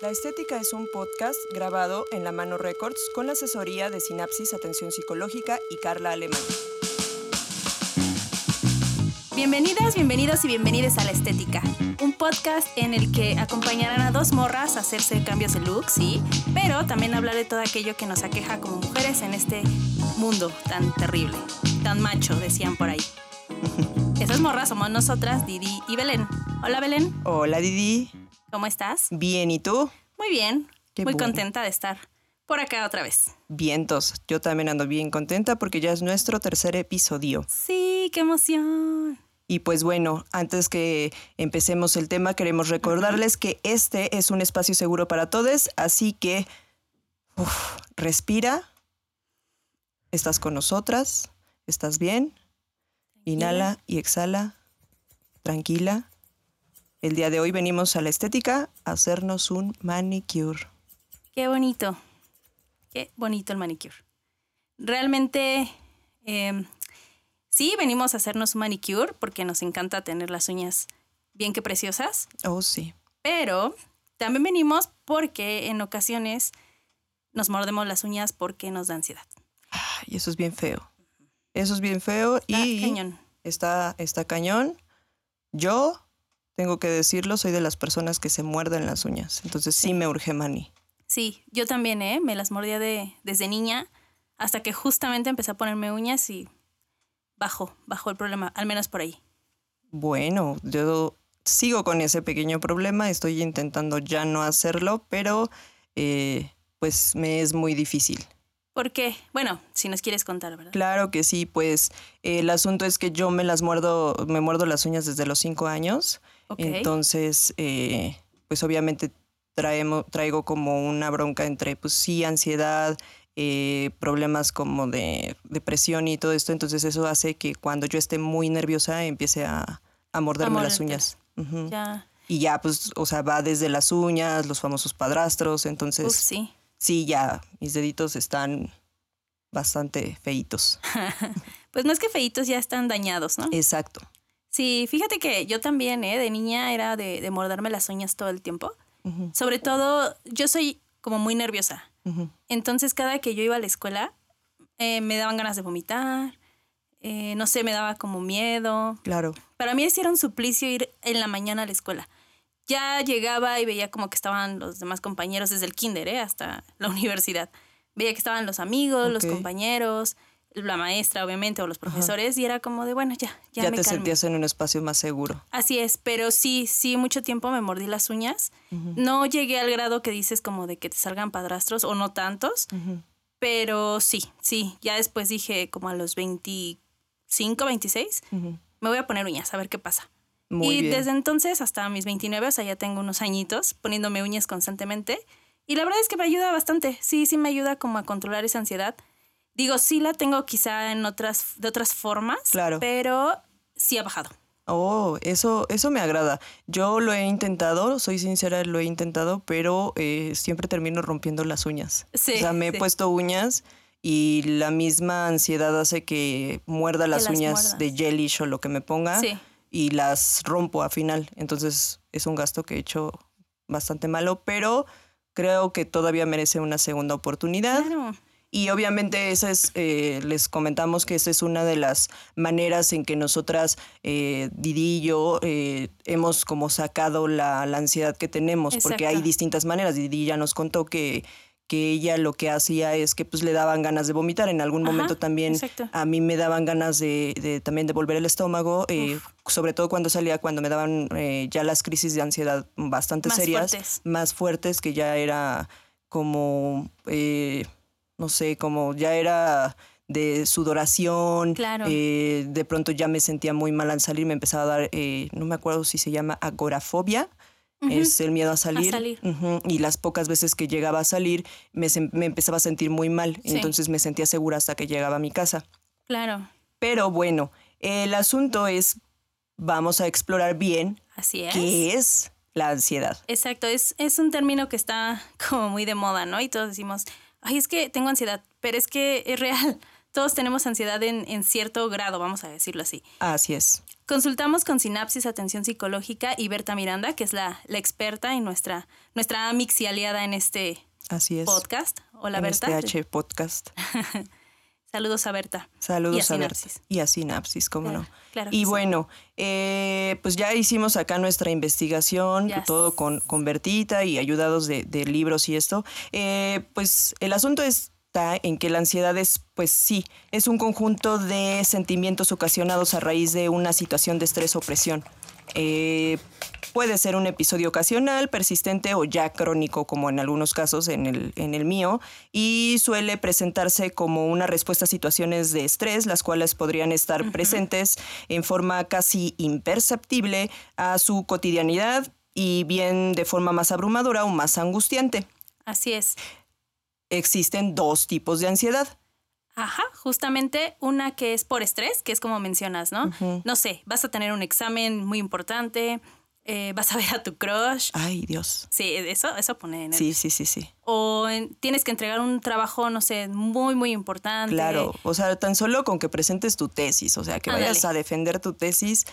La Estética es un podcast grabado en La Mano Records con la asesoría de Sinapsis Atención Psicológica y Carla Alemán. Bienvenidas, bienvenidos y bienvenidas a La Estética, un podcast en el que acompañarán a dos morras a hacerse cambios de look, sí, pero también hablar de todo aquello que nos aqueja como mujeres en este mundo tan terrible, tan macho, decían por ahí. Esas morras somos nosotras, Didi y Belén. Hola Belén, Hola Didi, ¿cómo estás? bien, ¿y tú? Muy bien, Qué muy bueno. contenta de estar por acá otra vez. Vientos, yo también ando bien contenta porque ya es nuestro tercer episodio. Sí, qué emoción. Y pues bueno, antes que empecemos el tema, queremos recordarles que este es un espacio seguro para todos, así que uf, respira, estás con nosotras, estás bien, inhala y exhala, tranquila. El día de hoy venimos a la estética a hacernos un manicure. Qué bonito. Qué bonito el manicure. Realmente, eh, sí, venimos a hacernos un manicure porque nos encanta tener las uñas bien que preciosas, Oh, sí. pero también venimos porque en ocasiones nos mordemos las uñas porque nos da ansiedad. Ay, eso es bien feo. Eso es bien feo Está y cañón. está, está cañón. Yo, tengo que decirlo, soy de las personas que se muerden las uñas. Entonces sí me urge mani. Sí, yo también, ¿eh? Me las mordía de, desde niña hasta que justamente empecé a ponerme uñas y bajó, bajó el problema, al menos por ahí. Bueno, yo sigo con ese pequeño problema. Estoy intentando ya no hacerlo, pero eh, pues me es muy difícil. ¿Por qué? Bueno, si nos quieres contar, ¿verdad? Claro que sí, pues eh, el asunto es que yo me las muerdo, me muerdo las uñas desde los cinco años. Entonces, eh, pues obviamente traemos, traigo como una bronca entre, pues sí, ansiedad, eh, problemas como de depresión y todo esto. Entonces eso hace que cuando yo esté muy nerviosa empiece a, a morderme las uñas. Ya. Y ya, pues, o sea, va desde las uñas, los famosos padrastros. Entonces, Uf, sí. sí, ya, mis deditos están bastante feitos. Pues no es que feitos ya están dañados, ¿no? Exacto. Sí, fíjate que yo también, ¿eh? De niña era de, de morderme las uñas todo el tiempo. Sobre todo, yo soy como muy nerviosa. Entonces, cada que yo iba a la escuela, eh, me daban ganas de vomitar. eh, no sé, me daba como miedo. Claro. Para mí era un suplicio ir en la mañana a la escuela. Ya llegaba y veía como que estaban los demás compañeros desde el kinder ¿eh? hasta la universidad. Veía que estaban los amigos, los compañeros, la maestra obviamente o los profesores y era como de, bueno, ya, ya, Ya, me te calmo. sentías en un espacio más seguro. Así es, pero sí, sí, mucho tiempo me mordí las uñas. No llegué al grado que dices como de que te salgan padrastros o no tantos, pero sí, sí. Ya después dije como a los 25, 26, Ujú. me voy a poner uñas, a ver qué pasa. Muy y bien. desde entonces hasta mis 29, o sea, ya tengo unos añitos poniéndome uñas constantemente. Y la verdad es que me ayuda bastante. Sí, sí me ayuda como a controlar esa ansiedad. Digo, sí la tengo quizá en otras, de otras formas, Claro. pero sí ha bajado. Oh, eso, eso me agrada. Yo lo he intentado, soy sincera, lo he intentado, pero eh, siempre termino rompiendo las uñas. Sí, o sea, me he puesto uñas y la misma ansiedad hace que muerda las las uñas muerdas. de gelish o lo que me ponga Sí. y las rompo a final. Entonces es un gasto que he hecho bastante malo, pero creo que todavía merece una segunda oportunidad. Claro. Y obviamente esa es, eh, les comentamos que esa es una de las maneras en que nosotras, eh, Didi y yo, eh, hemos como sacado la, la ansiedad que tenemos, porque hay distintas maneras. Didi ya nos contó que, que ella lo que hacía es que pues le daban ganas de vomitar. En algún Ajá, momento también exacto. a mí me daban ganas de, de también de volver el estómago, eh, sobre todo cuando salía, cuando me daban eh, ya las crisis de ansiedad bastante Más serias, fuertes. más fuertes, que ya era como, eh, no sé, como ya era de sudoración, Claro. eh, de pronto ya me sentía muy mal al salir, me empezaba a dar, eh, no me acuerdo si se llama agorafobia, es el miedo a salir, salir. Ujú, y las pocas veces que llegaba a salir me, me empezaba a sentir muy mal, Sí. entonces me sentía segura hasta que llegaba a mi casa. Claro. Pero bueno, el asunto es, vamos a explorar bien Así es. qué es la ansiedad. Exacto, es, es un término que está como muy de moda, ¿no? Y todos decimos, ay, es que tengo ansiedad, pero es que es real. todos tenemos ansiedad en, en cierto grado, vamos a decirlo así. Así es. Consultamos con Sinapsis Atención Psicológica y Berta Miranda, que es la, la experta y nuestra, nuestra amix y aliada en este Así es. podcast. Hola, en Berta. este H podcast. Saludos a Berta. Saludos Y a a, Berta. Y a Sinapsis, cómo Claro, no. claro y sí. bueno, eh, pues ya hicimos acá nuestra investigación, Yes. todo con, con Bertita y ayudados de, de libros y esto. Eh, pues el asunto está en que la ansiedad es, pues sí, es un conjunto de sentimientos ocasionados a raíz de una situación de estrés o presión. Eh, puede ser un episodio ocasional, persistente o ya crónico, como en algunos casos en el, en el mío, y suele presentarse como una respuesta a situaciones de estrés, las cuales podrían estar presentes en forma casi imperceptible a su cotidianidad y bien de forma más abrumadora o más angustiante. Así es. Existen dos tipos de ansiedad. Ajá, justamente una que es por estrés, que es como mencionas, ¿no? No sé, vas a tener un examen muy importante, eh, vas a ver a tu crush. Ay, Dios. Sí, eso, eso pone en el... Sí, sí, sí, sí. O en- tienes que entregar un trabajo, no sé, muy, muy importante. Claro, o sea, tan solo con que presentes tu tesis, o sea, que vayas a defender tu tesis,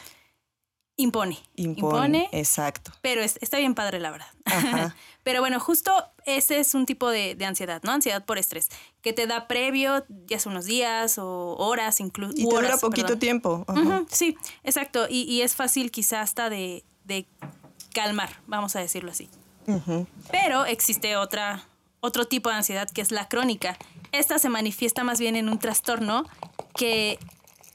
Impone. impone. Exacto. pero es- está bien padre, la verdad. Ajá. pero bueno, justo ese es un tipo de, de ansiedad, ¿no? Ansiedad por estrés, que te da previo, ya sea unos días o horas, incluso. Y te dura poquito tiempo. Sí, exacto. Y, y es fácil quizá hasta de, de calmar, vamos a decirlo así. Pero existe otra, otro tipo de ansiedad que es la crónica. Esta se manifiesta más bien en un trastorno que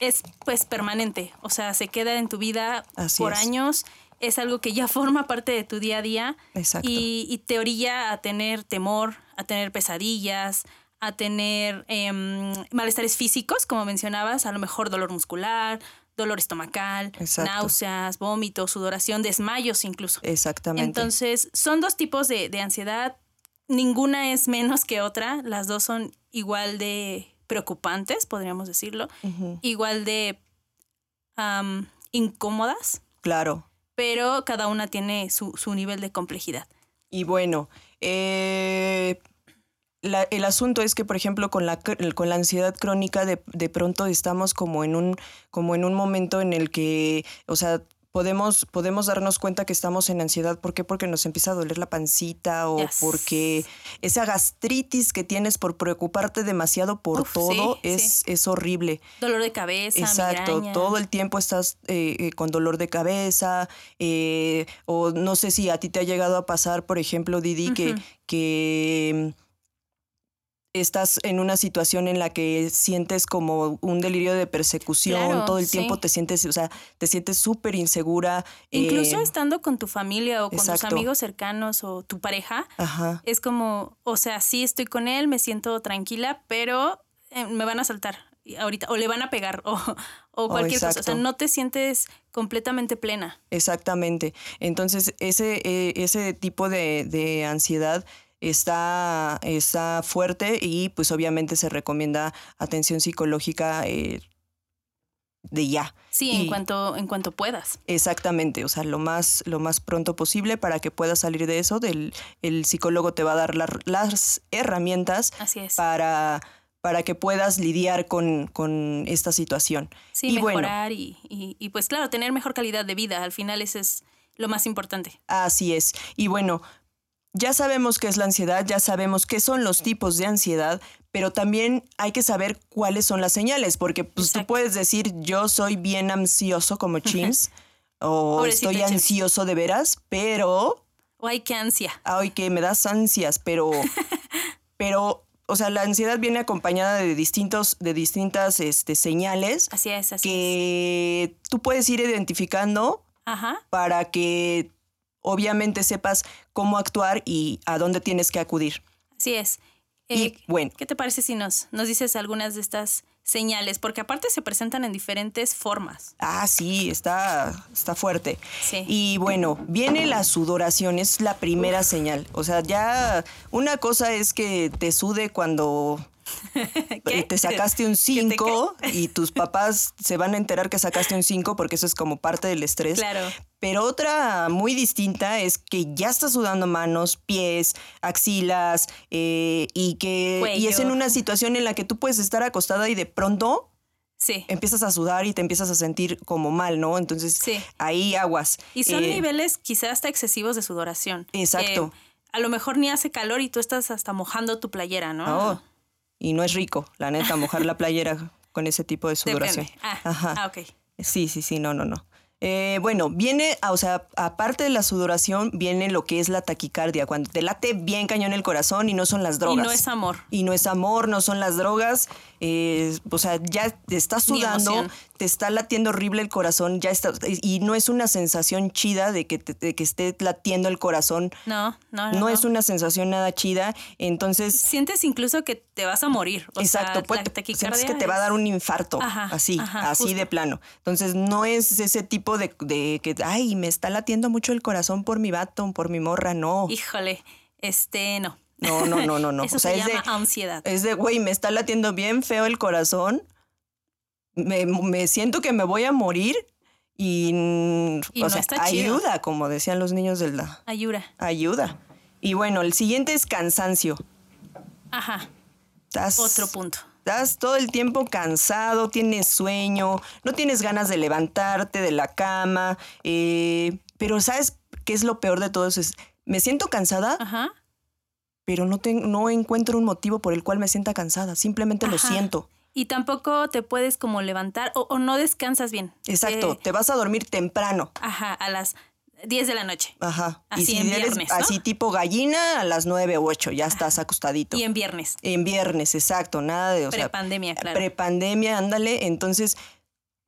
es pues permanente, o sea, se queda en tu vida Así por es. años, es algo que ya forma parte de tu día a día Exacto. y, y te orilla a tener temor, a tener pesadillas, a tener em, malestares físicos, como mencionabas, a lo mejor dolor muscular, dolor estomacal, Exacto. náuseas, vómitos, sudoración, desmayos incluso. Exactamente. Entonces, son dos tipos de, de ansiedad. Ninguna es menos que otra. Las dos son igual de preocupantes, podríamos decirlo. Igual de incómodas, Claro. pero cada una tiene su, su nivel de complejidad. Y bueno, eh, la- el asunto es que, por ejemplo, con la, con la ansiedad crónica, de, de pronto estamos como en, un, como en un momento en el que, o sea, podemos, podemos darnos cuenta que estamos en ansiedad. ¿Por qué? Porque nos empieza a doler la pancita o Yes. porque esa gastritis que tienes por preocuparte demasiado por Uf, todo sí, es, sí. es horrible. Dolor de cabeza, Exacto, migraña. todo el tiempo estás eh, eh, con dolor de cabeza, eh, o no sé si a ti te ha llegado a pasar, por ejemplo, Didi, que, que estás en una situación en la que sientes como un delirio de persecución, Claro, todo el sí. tiempo te sientes, o sea, te sientes súper insegura. Incluso eh, estando con tu familia o con tus amigos cercanos o tu pareja, Ajá, es como, o sea, sí estoy con él, me siento tranquila, pero eh, me van a saltar ahorita o le van a pegar o, o cualquier cosa. O sea, no te sientes completamente plena. exactamente. Entonces, ese, eh, ese tipo de, de ansiedad está, está fuerte y pues obviamente se recomienda atención psicológica eh, de ya. Sí, en cuanto, en cuanto puedas. Exactamente, o sea, lo más, lo más pronto posible para que puedas salir de eso. Del, el psicólogo te va a dar la- las herramientas Así es. para, para que puedas lidiar con, con esta situación. Sí, y bueno, mejorar y, y, y, pues claro, tener mejor calidad de vida. Al final eso es lo más importante. así es. Y bueno, ya sabemos qué es la ansiedad, ya sabemos qué son los tipos de ansiedad, pero también hay que saber cuáles son las señales, porque pues, tú puedes decir yo soy bien ansioso como Chims o Pobrecito estoy Chims. ansioso de veras, pero O ay, qué ansia. ay, que me das ansias, pero, pero, o sea, la ansiedad viene acompañada de distintos, de distintas este, señales Así es, así es. que tú puedes ir identificando Ajá. para que obviamente sepas cómo actuar y a dónde tienes que acudir. Así es. Y Eh, bueno, ¿Qué te parece si nos, nos dices algunas de estas señales? Porque aparte se presentan en diferentes formas. ah, sí, está, está fuerte. Sí. Y bueno, viene la sudoración, es la primera señal. O sea, ya una cosa es que te sude cuando ¿Qué? te sacaste un ¿Qué te 5 y tus papás se van a enterar que sacaste un 5 porque eso es como parte del estrés. Claro. Pero otra muy distinta es que ya estás sudando manos, pies, axilas eh, y que y es en una situación en la que tú puedes estar acostada y de pronto Sí. empiezas a sudar y te empiezas a sentir como mal, ¿no? Entonces Sí. ahí aguas. Y son Eh, niveles quizás hasta excesivos de sudoración. Exacto. Que a lo mejor ni hace calor y tú estás hasta mojando tu playera, ¿no? oh, y no es rico, la neta, mojar la playera con ese tipo de sudoración. Ah, Ajá. ah, ok. Sí, sí, sí, no, no, no. Eh, bueno, viene, ah, o sea, aparte de la sudoración, viene lo que es la taquicardia, cuando te late bien cañón el corazón y no son las Y drogas. no es amor. Y no es amor, no son las drogas. eh, o sea, ya te estás sudando, te está latiendo horrible el corazón, ya está. Y no es una sensación chida de que, te- de que esté latiendo el corazón. No, no, no. No, es una sensación nada chida. Entonces, Sientes incluso que te vas a morir. O Exacto, sea, pues, la sientes que te va a dar un infarto, Ajá, así, ajá, así justo. de plano. Entonces no es ese tipo de, de que, ay, me está latiendo mucho el corazón por mi vato, por mi morra, no. Híjole, este, no. No, no, no, no, no. Eso o sea, se es de, llama ansiedad. es de, güey, me está latiendo bien feo el corazón, me, me siento que me voy a morir y, Y o no sea, chido. ayuda, como decían los niños de la Ayura. ayuda. Y bueno, el siguiente es cansancio. Ajá. Estás- Otro punto. Estás todo el tiempo cansado, tienes sueño, no tienes ganas de levantarte de la cama, eh, pero ¿sabes qué es lo peor de todo eso? Es, me siento cansada, Ajá. pero no, ten- no encuentro un motivo por el cual me sienta cansada, simplemente lo siento. Y tampoco te puedes como levantar o, o no descansas bien. Exacto, Eh, te vas a dormir temprano. ajá, a las 10 de la noche. Ajá. Así y si en eres viernes, ¿no? así tipo gallina, a las nueve o ocho, ya estás acostadito. Y en viernes. En viernes, exacto, nada de... Prepandemia, claro. Prepandemia, ándale. Entonces,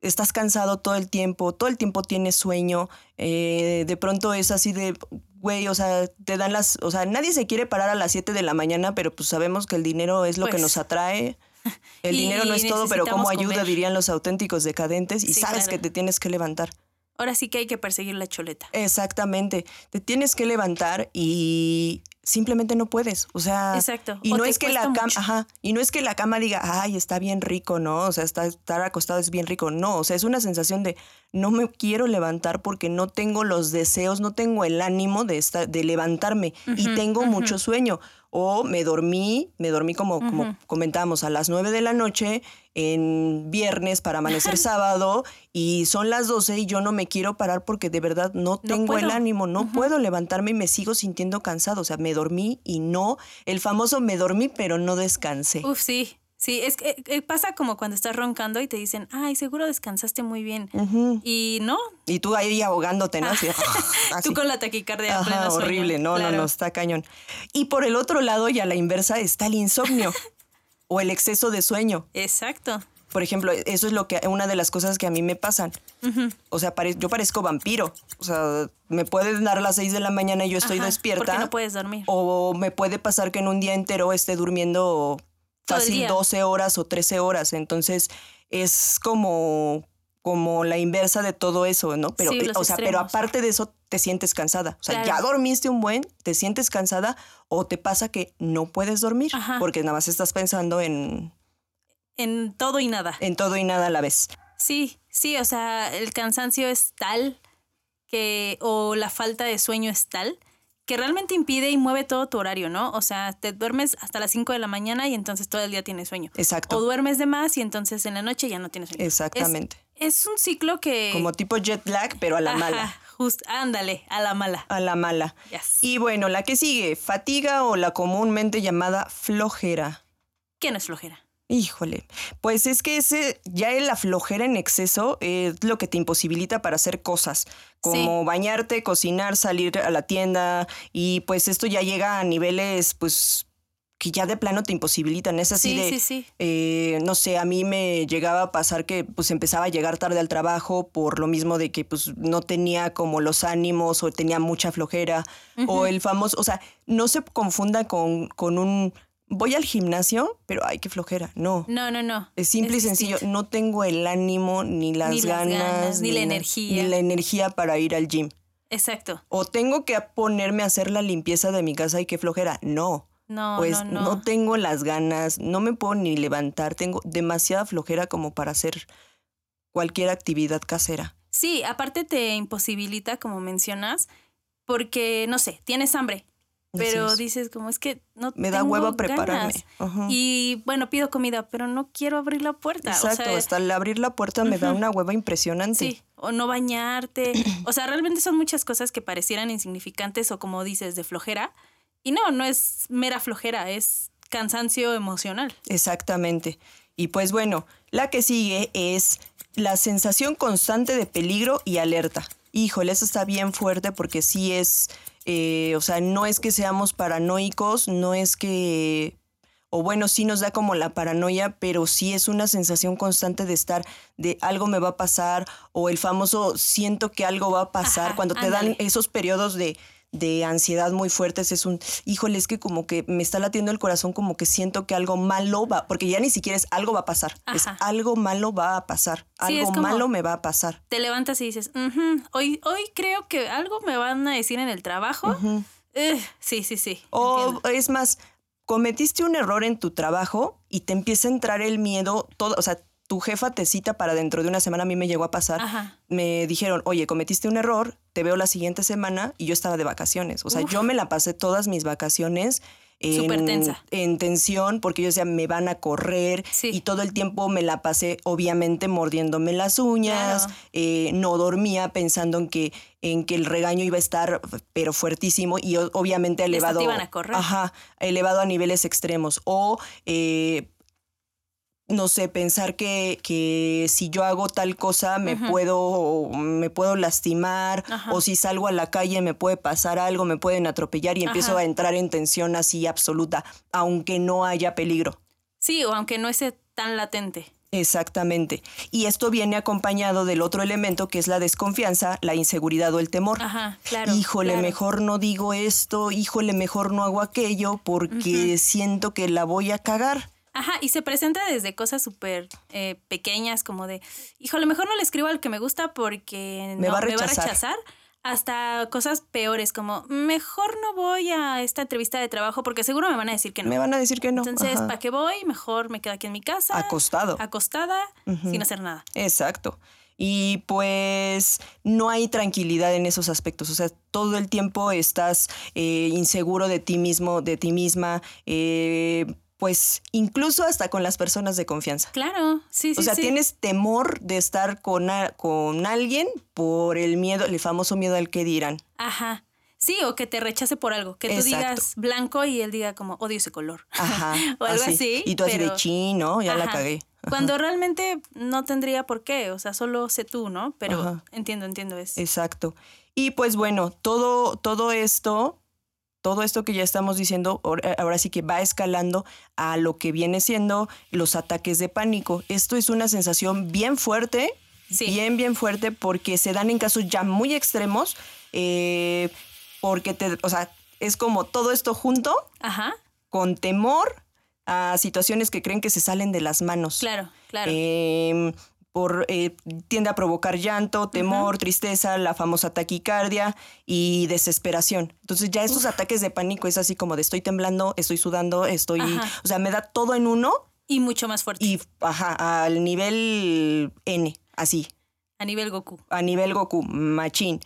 estás cansado todo el tiempo, todo el tiempo tienes sueño. eh, de pronto es así de, güey, o sea, te dan las. O sea, nadie se quiere parar a las 7 de la mañana, pero pues sabemos que el dinero es lo que Pues. nos atrae. El dinero no es todo, pero cómo ayuda, comer. dirían los auténticos decadentes, y Sí, sabes claro. que te tienes que levantar. Ahora sí que hay que perseguir la choleta. Exactamente. Te tienes que levantar y simplemente no puedes. O sea, Exacto. y O no es que la cama, ajá, y no es que la cama diga, ay, está bien rico, ¿no? O sea, está- estar acostado es bien rico. No, o sea, es una sensación de no me quiero levantar porque no tengo los deseos, no tengo el ánimo de estar, de levantarme y tengo mucho sueño. O me dormí, me dormí como, como comentábamos, a las 9 de la noche en viernes para amanecer sábado y son las 12 y yo no me quiero parar porque de verdad no tengo el ánimo, no puedo levantarme y me sigo sintiendo cansado. O sea, me dormí y no, el famoso me dormí pero no descansé. Uf, sí. Sí, es que eh, pasa como cuando estás roncando y te dicen, ay, seguro descansaste muy bien. Y no, Y tú ahí ahogándote, ¿no? Así, así. tú con la taquicardia. Ajá, pleno sueño. horrible, no, Claro. no, no, está cañón. Y por el otro lado, y a la inversa, está el insomnio o el exceso de sueño. Exacto. Por ejemplo, eso es lo que una de las cosas que a mí me pasan. O sea, pare- yo parezco vampiro. O sea, me puede dar las 6 de la mañana y yo estoy Ajá, despierta. Porque no puedes dormir. O me puede pasar que en un día entero esté durmiendo fácil día. 12 horas o 13 horas. Entonces, es como, como la inversa de todo eso, ¿no? Pero, Sí, eh, o sea, pero aparte de eso, te sientes cansada. O sea, Claro. ya dormiste un buen, te sientes cansada o te pasa que no puedes dormir Ajá. porque nada más estás pensando en, En todo y nada. en todo y nada a la vez. Sí, sí, o sea, el cansancio es tal que, o la falta de sueño es tal, que realmente impide y mueve todo tu horario, ¿no? O sea, te duermes hasta las 5 de la mañana y entonces todo el día tienes sueño. Exacto. O duermes de más y entonces en la noche ya no tienes sueño. Exactamente. Es, es un ciclo que... Como tipo jet lag, pero a la Ajá, mala. Just, ándale, a la mala. A la mala. Yes. Y bueno, la que sigue, fatiga o la comúnmente llamada flojera. ¿Qué no es flojera? Híjole, pues es que ese ya la flojera en exceso es lo que te imposibilita para hacer cosas, como bañarte, cocinar, salir a la tienda y pues esto ya llega a niveles pues que ya de plano te imposibilitan, es así sí, de sí, sí. eh, no sé, a mí me llegaba a pasar que pues empezaba a llegar tarde al trabajo por lo mismo de que pues no tenía como los ánimos o tenía mucha flojera o el famoso, o sea, no se confunda con, con un voy al gimnasio, pero ay, qué flojera, no. No, no, no. Es simple y sencillo, distinto. no tengo el ánimo, ni las, Ni las ganas, ni la energía. Ni la energía para ir al gym. Exacto. O tengo que ponerme a hacer la limpieza de mi casa y qué flojera. No. No, pues no, no. no. tengo las ganas, no me puedo ni levantar, tengo demasiada flojera como para hacer cualquier actividad casera. Sí, aparte te imposibilita, como mencionas, porque, no sé, tienes hambre, pero es. dices como es que no me da tengo hueva prepararme. Y bueno, pido comida, pero no quiero abrir la puerta. Exacto, o sea, hasta al abrir la puerta me da una hueva impresionante. Sí, o no bañarte. O sea, realmente son muchas cosas que parecieran insignificantes o como dices, de flojera. Y no, no es mera flojera, es cansancio emocional. Exactamente. Y pues bueno, la que sigue es la sensación constante de peligro y alerta. Híjole, eso está bien fuerte porque sí es, eh, o sea, no es que seamos paranoicos, no es que, o bueno, sí nos da como la paranoia, pero sí es una sensación constante de estar, de algo me va a pasar, o el famoso siento que algo va a pasar, Ajá, cuando te dan esos periodos de, de ansiedad muy fuertes, es un, híjole, es que como que me está latiendo el corazón, como que siento que algo malo va, porque ya ni siquiera es algo va a pasar, es algo malo va a pasar, Sí, algo malo me va a pasar. Te levantas y dices, "Ujú, hoy, hoy creo que algo me van a decir en el trabajo. Eh, sí, sí, sí. O entiendo. es más, cometiste un error en tu trabajo y te empieza a entrar el miedo, todo, o sea, tu jefa te cita para dentro de una semana, a mí me llegó a pasar. Ajá. Me dijeron, oye, cometiste un error, te veo la siguiente semana y yo estaba de vacaciones. O sea, Uf. yo me la pasé todas mis vacaciones en, Súper tensa. en tensión porque yo decía, me van a correr Sí. y todo el tiempo me la pasé obviamente mordiéndome las uñas, Claro. eh, no dormía pensando en que, en que el regaño iba a estar pero fuertísimo y obviamente Hasta te elevado. iban a correr. Ajá, elevado a niveles extremos. O eh, no sé, pensar que, que si yo hago tal cosa me puedo me puedo lastimar Ajá. o si salgo a la calle me puede pasar algo, me pueden atropellar y empiezo a entrar en tensión así absoluta, aunque no haya peligro. Sí, o aunque no esté tan latente. Exactamente. Y esto viene acompañado del otro elemento que es la desconfianza, la inseguridad o el temor. Ajá, claro. híjole, claro. mejor no digo esto, híjole, mejor no hago aquello porque siento que la voy a cagar. Ajá, y se presenta desde cosas súper eh, pequeñas, como de, hijo, a lo mejor no le escribo al que me gusta porque Me no, va a rechazar. hasta cosas peores, como, mejor no voy a esta entrevista de trabajo porque seguro me van a decir que no. Me van a decir que no. Entonces. ¿para qué voy? Mejor me quedo aquí en mi casa. Acostado. Acostada, sin hacer nada. Exacto. Y pues no hay tranquilidad en esos aspectos. O sea, todo el tiempo estás eh, inseguro de ti mismo, de ti misma. eh, pues incluso hasta con las personas de confianza. Claro, sí, sí. o sea, sí. tienes temor de estar con, a- con alguien por el miedo, el famoso miedo al que dirán. Ajá. Sí, o que te rechace por algo. Que tú Exacto. digas blanco y él diga como odio ese color. Ajá. o algo así. Y tú así de pero- chino, ya la cagué. Ajá. Cuando realmente no tendría por qué, o sea, solo sé tú, ¿no? Pero Ajá. entiendo, entiendo eso. Exacto. Y pues bueno, todo, todo esto, todo esto que ya estamos diciendo, ahora ahora sí que va escalando a lo que viene siendo los ataques de pánico. Esto es una sensación bien fuerte, Sí. bien, bien fuerte, porque se dan en casos ya muy extremos, eh, porque te, o sea, es como todo esto junto, Ajá, con temor a situaciones que creen que se salen de las manos. claro, claro. Eh, por, eh, tiende a provocar llanto, temor, tristeza, la famosa taquicardia y desesperación. Entonces ya estos ataques de pánico es así como de estoy temblando, estoy sudando, estoy, Ajá. o sea, me da todo en uno y mucho más fuerte. y, ajá, al nivel N, así, a nivel Goku. a nivel Goku, machín.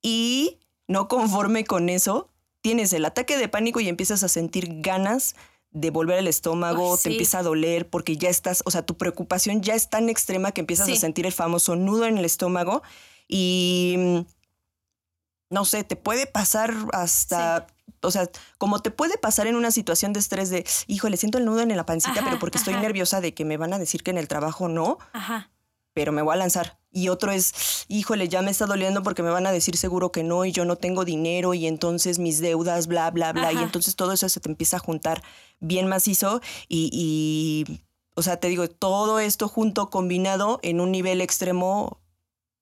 Y no conforme con eso, tienes el ataque de pánico y empiezas a sentir ganas de volver al estómago, te empieza a doler porque ya estás, o sea, tu preocupación ya es tan extrema que empiezas Sí. a sentir el famoso nudo en el estómago y mm, no sé, te puede pasar hasta o sea, como te puede pasar en una situación de estrés de, híjole, siento el nudo en la pancita, Ajá, pero porque estoy nerviosa de que me van a decir que en el trabajo no, Ajá. Pero me voy a lanzar. Y otro es, híjole, ya me está doliendo porque me van a decir seguro que no y yo no tengo dinero y entonces mis deudas, bla, bla, bla. Y entonces todo eso se te empieza a juntar bien macizo y, y, o sea, te digo, todo esto junto, combinado en un nivel extremo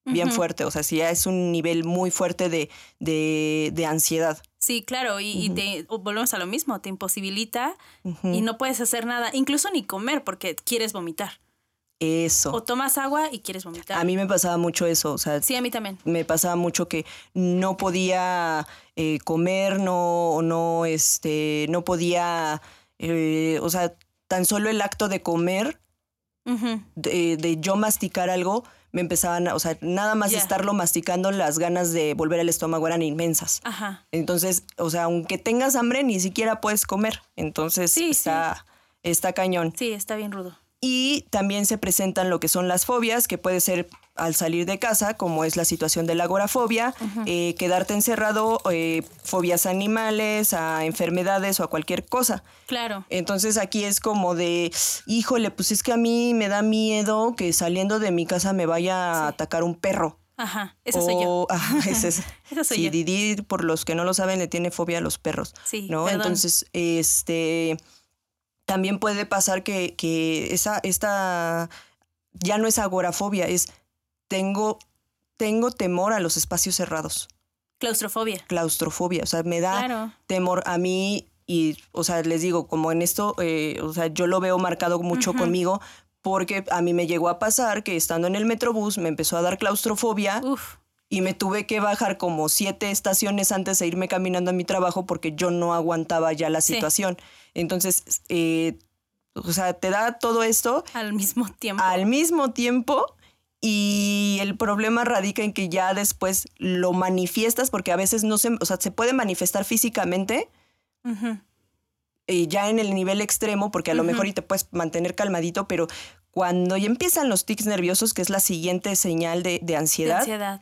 bien fuerte. O sea, sí ya es un nivel muy fuerte de, de, de ansiedad. Sí, claro, y, y te volvemos a lo mismo, te imposibilita y no puedes hacer nada, incluso ni comer porque quieres vomitar. Eso. O tomas agua y quieres vomitar. A mí me pasaba mucho eso, o sea, Sí, a mí también. me pasaba mucho que no podía eh, comer, no, no, este, no podía, eh, o sea, tan solo el acto de comer, de, de yo masticar algo, me empezaban, a- o sea, nada más Ya. estarlo masticando, las ganas de volver al estómago eran inmensas. Ajá. Entonces, o sea, aunque tengas hambre, ni siquiera puedes comer. Entonces, Sí, sí. está, está cañón. Sí, está bien rudo. Y también se presentan lo que son las fobias, que puede ser al salir de casa, como es la situación de la agorafobia, eh, quedarte encerrado, eh, fobias a animales, a enfermedades o a cualquier cosa. Claro. Entonces aquí es como de, híjole, pues es que a mí me da miedo que saliendo de mi casa me vaya a atacar un perro. Ajá. Esa soy yo. O- ajá, ese es- Esa soy sí, yo. Didi, por los que no lo saben, le tiene fobia a los perros. Sí, ¿no? perdón. Entonces, este también puede pasar que, que esa, esta ya no es agorafobia, es tengo, tengo temor a los espacios cerrados, Claustrofobia. claustrofobia. O sea, me da Claro. temor a mí y, o sea, les digo, como en esto, eh, o sea, yo lo veo marcado mucho conmigo porque a mí me llegó a pasar que estando en el metrobús me empezó a dar claustrofobia Uf. Y me tuve que bajar como siete estaciones antes de irme caminando a mi trabajo porque yo no aguantaba ya la Sí. situación. Entonces, eh, o sea, te da todo esto Al mismo tiempo. al mismo tiempo y el problema radica en que ya después lo manifiestas porque a veces no se, o sea, se puede manifestar físicamente eh, ya en el nivel extremo, porque a lo mejor y te puedes mantener calmadito, pero cuando ya empiezan los tics nerviosos, que es la siguiente señal de, de De ansiedad, ansiedad.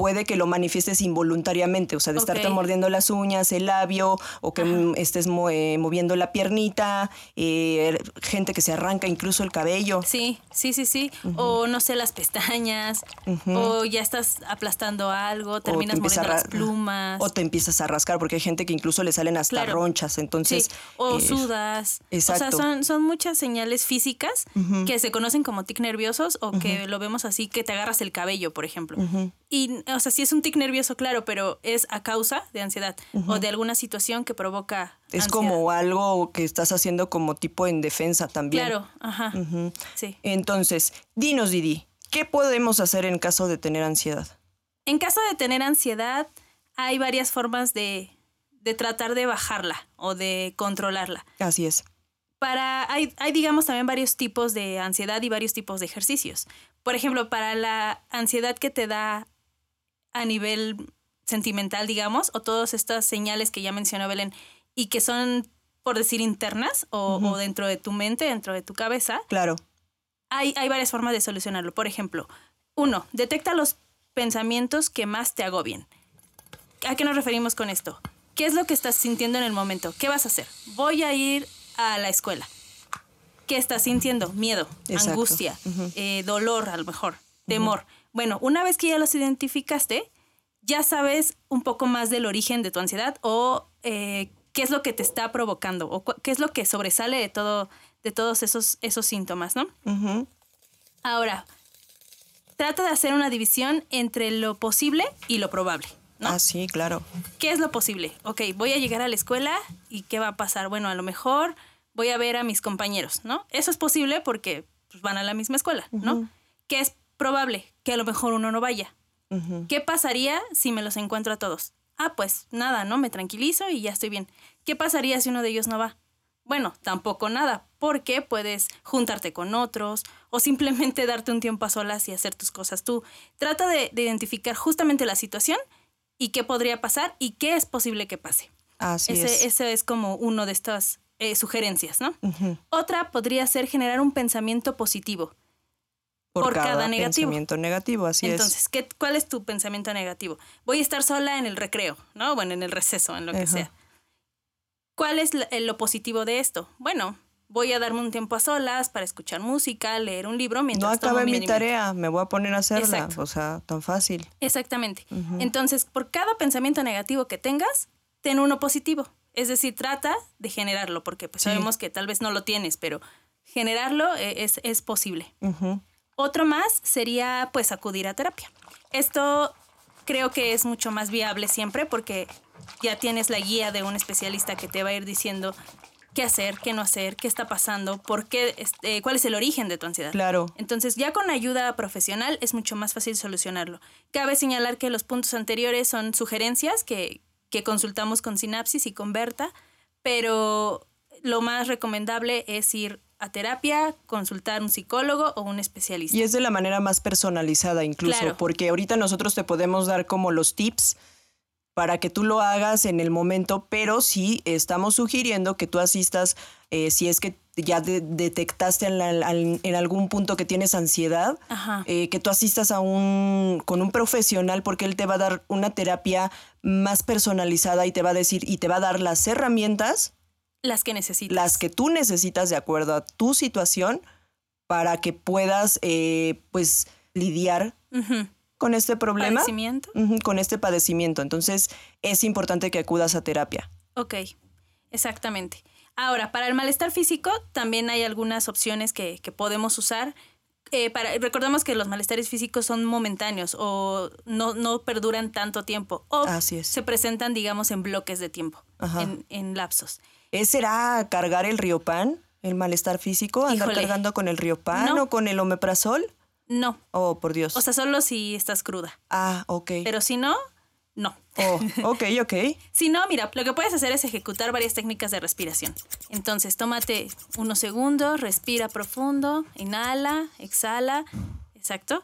Puede que lo manifiestes involuntariamente, o sea, de estarte Ok. mordiendo las uñas, el labio, o que Ajá. mm, estés eh, moviendo la piernita, eh, gente que se arranca incluso el cabello. Sí, sí, sí, sí. O no sé, las pestañas. O ya estás aplastando algo, terminas mordiendo a las plumas. O te empiezas a rascar, porque hay gente que incluso le salen hasta Claro. ronchas, entonces... sí, o eh, sudas. O sea, exacto. son, son muchas señales físicas que se conocen como tic nerviosos o que lo vemos así, que te agarras el cabello, por ejemplo. Y, o sea, sí es un tic nervioso, claro, pero es a causa de ansiedad o de alguna situación que provoca Es ansiedad. como algo que estás haciendo como tipo en defensa también. Claro, ajá. Sí. Entonces, dinos, Didi, ¿qué podemos hacer en caso de tener ansiedad? En caso de tener ansiedad, hay varias formas de, de tratar de bajarla o de controlarla. Así es. Para, hay, hay, digamos, también varios tipos de ansiedad y varios tipos de ejercicios. Por ejemplo, para la ansiedad que te da a nivel sentimental, digamos, o todas estas señales que ya mencionó Belén y que son, por decir, internas o, dentro de tu mente, dentro de tu cabeza, Claro. hay, hay varias formas de solucionarlo. Por ejemplo, uno, detecta los pensamientos que más te agobien. ¿A qué nos referimos con esto? ¿Qué es lo que estás sintiendo en el momento? ¿Qué vas a hacer? Voy a ir a la escuela. ¿Qué estás sintiendo? Miedo, Exacto. angustia, eh, dolor a lo mejor, temor. Bueno, una vez que ya los identificaste, ya sabes un poco más del origen de tu ansiedad o eh, qué es lo que te está provocando o qué es lo que sobresale de todo de todos esos, esos síntomas, ¿no? Ahora, trata de hacer una división entre lo posible y lo probable, ¿no? Ah, sí, claro. ¿Qué es lo posible? Ok, voy a llegar a la escuela y ¿qué va a pasar? Bueno, a lo mejor voy a ver a mis compañeros, ¿no? Eso es posible porque pues, van a la misma escuela, ¿no? ¿Qué es probable? Que a lo mejor uno no vaya. ¿Qué pasaría si me los encuentro a todos? Ah, pues nada, ¿no? Me tranquilizo y ya estoy bien. ¿Qué pasaría si uno de ellos no va? Bueno, tampoco nada, porque puedes juntarte con otros o simplemente darte un tiempo a solas y hacer tus cosas tú. Trata de, de identificar justamente la situación y qué podría pasar y qué es posible que pase. Así Ese, es. ese es como uno de estas eh, sugerencias, ¿no? Otra podría ser generar un pensamiento positivo. Por, por cada, cada negativo. pensamiento negativo, así Entonces, ¿qué, ¿cuál es tu pensamiento negativo? Voy a estar sola en el recreo, ¿no? Bueno, en el receso, en lo que Ajá. sea. ¿Cuál es lo positivo de esto? Bueno, voy a darme un tiempo a solas para escuchar música, leer un libro es. No mientras tomo acabé mi alimento. tarea, me voy a poner a hacerla. Exacto. O sea, tan fácil. Exactamente. Ujú. Entonces, por cada pensamiento negativo que tengas, ten uno positivo. Es decir, trata de generarlo, porque pues, Sí. sabemos que tal vez no lo tienes, pero generarlo eh, es, es posible. Ujú. Otro más sería pues acudir a terapia. Esto creo que es mucho más viable siempre porque ya tienes la guía de un especialista que te va a ir diciendo qué hacer, qué no hacer, qué está pasando, por qué, este, cuál es el origen de tu ansiedad. Claro. Entonces, ya con ayuda profesional es mucho más fácil solucionarlo. Cabe señalar que los puntos anteriores son sugerencias que, que consultamos con Sinapsis y con Berta, pero lo más recomendable es ir a terapia, consultar un psicólogo o un especialista. Y es de la manera más personalizada incluso, Claro. porque ahorita nosotros te podemos dar como los tips para que tú lo hagas en el momento, pero sí estamos sugiriendo que tú asistas, eh, si es que ya de- detectaste en, la- al- en algún punto que tienes ansiedad, eh, que tú asistas a un, con un profesional porque él te va a dar una terapia más personalizada y te va a decir y te va a dar las herramientas Las que necesitas. las que tú necesitas de acuerdo a tu situación para que puedas eh, pues lidiar con este problema, Padecimiento. Ujú, con este padecimiento. Entonces es importante que acudas a terapia. Ok, exactamente. Ahora, para el malestar físico también hay algunas opciones que, que podemos usar. Eh, para, recordemos que los malestares físicos son momentáneos o no, no perduran tanto tiempo o Así es. se presentan, digamos, en bloques de tiempo, en lapsos. ¿Es, ¿Será cargar el riopan, el malestar físico? ¿Andar Híjole. cargando con el riopan No. o con el omeprazol? No, Oh, por Dios. o sea, solo si estás cruda, ah, ok. pero si no, no. Oh, ok, ok. Si no, mira, lo que puedes hacer es ejecutar varias técnicas de respiración. Entonces, tómate unos segundos, respira profundo, inhala, exhala. Exacto.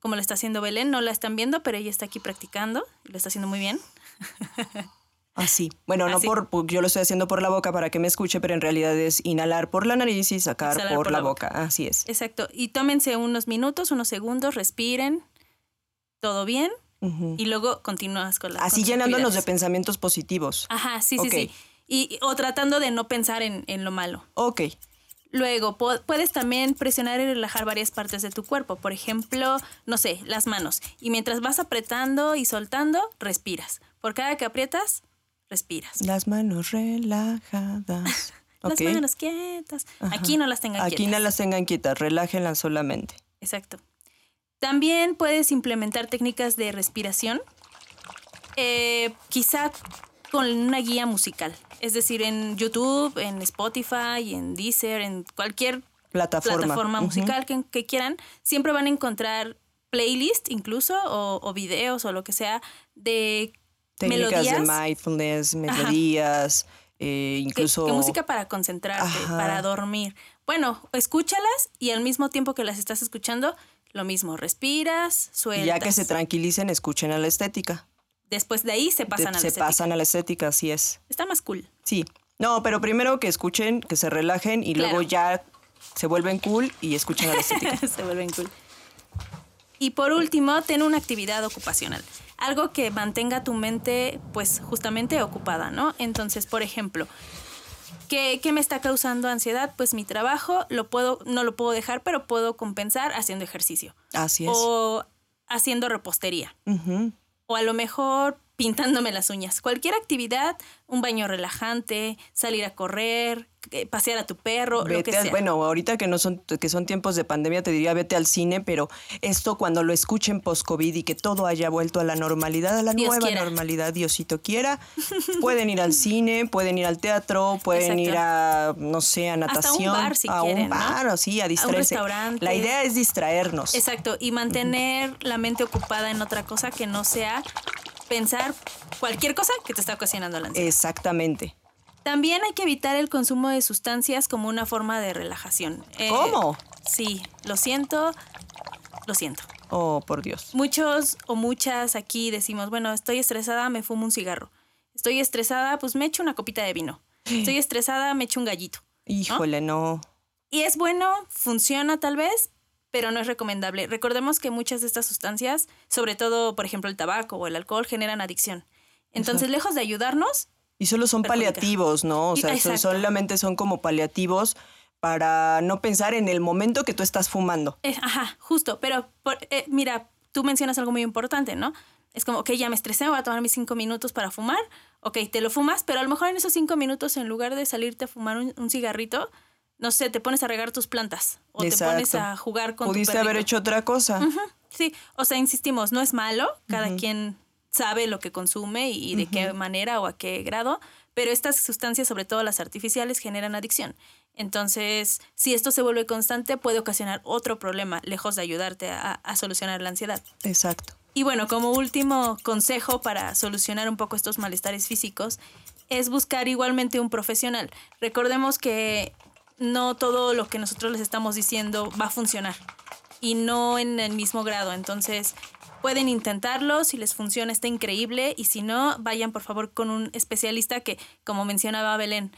Como lo está haciendo Belén, no la están viendo, pero ella está aquí practicando y lo está haciendo muy bien. Así. Bueno, no Así. por, por- yo lo estoy haciendo por la boca para que me escuche, pero en realidad es inhalar por la nariz y sacar Exhalar por, la, boca. Así es. Exacto. Y tómense unos minutos, unos segundos, respiren. Todo bien. Ujú. Y luego continúas con la con Así tus llenándonos de pensamientos positivos. Ajá, sí, sí, sí. Y, o tratando de no pensar en, en lo malo. Ok. Luego, puedes también presionar y relajar varias partes de tu cuerpo. Por ejemplo, no sé, las manos. Y mientras vas apretando y soltando, respiras. Por cada que aprietas, respiras. Las manos relajadas. Las Ok. manos quietas. Aquí no las tengan Aquí quietas. no las tengan quietas, relájenlas solamente. Exacto. También puedes implementar técnicas de respiración, eh, quizá con una guía musical. Es decir, en YouTube, en Spotify, en Deezer, en cualquier Plataforma. musical que, que quieran, siempre van a encontrar playlist incluso o, o videos o lo que sea de Técnicas melodías. de mindfulness, melodías, eh, incluso... que música para concentrarte, Ajá. para dormir. Bueno, escúchalas y al mismo tiempo que las estás escuchando, lo mismo, respiras, y sueltas. ya que se tranquilicen, escuchen a la estética. Después de ahí se pasan a la se estética. pasan a la estética, así es. Está más cool. Sí. No, pero primero que escuchen, que se relajen y Claro. luego ya se vuelven cool y escuchen a la estética. se vuelven cool. Y por último, ten una actividad ocupacional. Algo que mantenga tu mente, pues, justamente ocupada, ¿no? Entonces, por ejemplo, ¿qué, qué me está causando ansiedad? Pues mi trabajo lo puedo, no lo puedo dejar, pero puedo compensar haciendo ejercicio. Así es. O haciendo repostería. O a lo mejor pintándome las uñas. Cualquier actividad, un baño relajante, salir a correr, pasear a tu perro, lo que al- sea. bueno, ahorita que no son que son tiempos de pandemia te diría vete al cine, pero esto cuando lo escuchen post COVID y que todo haya vuelto a la normalidad, a la Dios nueva quiera. normalidad, Diosito quiera, pueden ir al cine, pueden ir al teatro, pueden Exacto. ir a no sé, a un natación, bar, si a quieren, un ¿no? bar, o sí, a distraerse. restaurante. La idea es distraernos. Exacto, y mantener la mente ocupada en otra cosa que no sea pensar cualquier cosa que te está ocasionando la ansiedad. Exactamente. También hay que evitar el consumo de sustancias como una forma de relajación. Eh, ¿Cómo? Sí, lo siento, lo siento. Oh, por Dios. Muchos o muchas aquí decimos, bueno, estoy estresada, me fumo un cigarro. Estoy estresada, pues me echo una copita de vino. Estoy estresada, me echo un gallito. Híjole, no. Y es bueno, funciona tal vez, pero no es recomendable. Recordemos que muchas de estas sustancias, sobre todo, por ejemplo, el tabaco o el alcohol, generan adicción. Entonces, lejos de ayudarnos, Y solo son Perjudica. paliativos, ¿no? O sea, exacto. solamente son como paliativos para no pensar en el momento que tú estás fumando. eh, ajá, justo, pero por- eh, mira, tú mencionas algo muy importante, ¿no? Es como, ok, ya me estresé, voy a tomar mis cinco minutos para fumar. Ok, te lo fumas, pero a lo mejor en esos cinco minutos, en lugar de salirte a fumar un, un cigarrito, no sé, te pones a regar tus plantas o te pones a jugar con tu Pudiste haber hecho otra cosa. Sí, o sea, insistimos, no es malo, cada quien sabe lo que consume y, de qué manera o a qué grado, pero estas sustancias, sobre todo las artificiales, generan adicción. Entonces, si esto se vuelve constante, puede ocasionar otro problema, lejos de ayudarte a, a solucionar la ansiedad. Exacto. Y bueno, como último consejo para solucionar un poco estos malestares físicos, es buscar igualmente un profesional. Recordemos que no todo lo que nosotros les estamos diciendo va a funcionar y no en el mismo grado. Entonces, pueden intentarlo, si les funciona está increíble y si no, vayan por favor con un especialista que, como mencionaba Belén,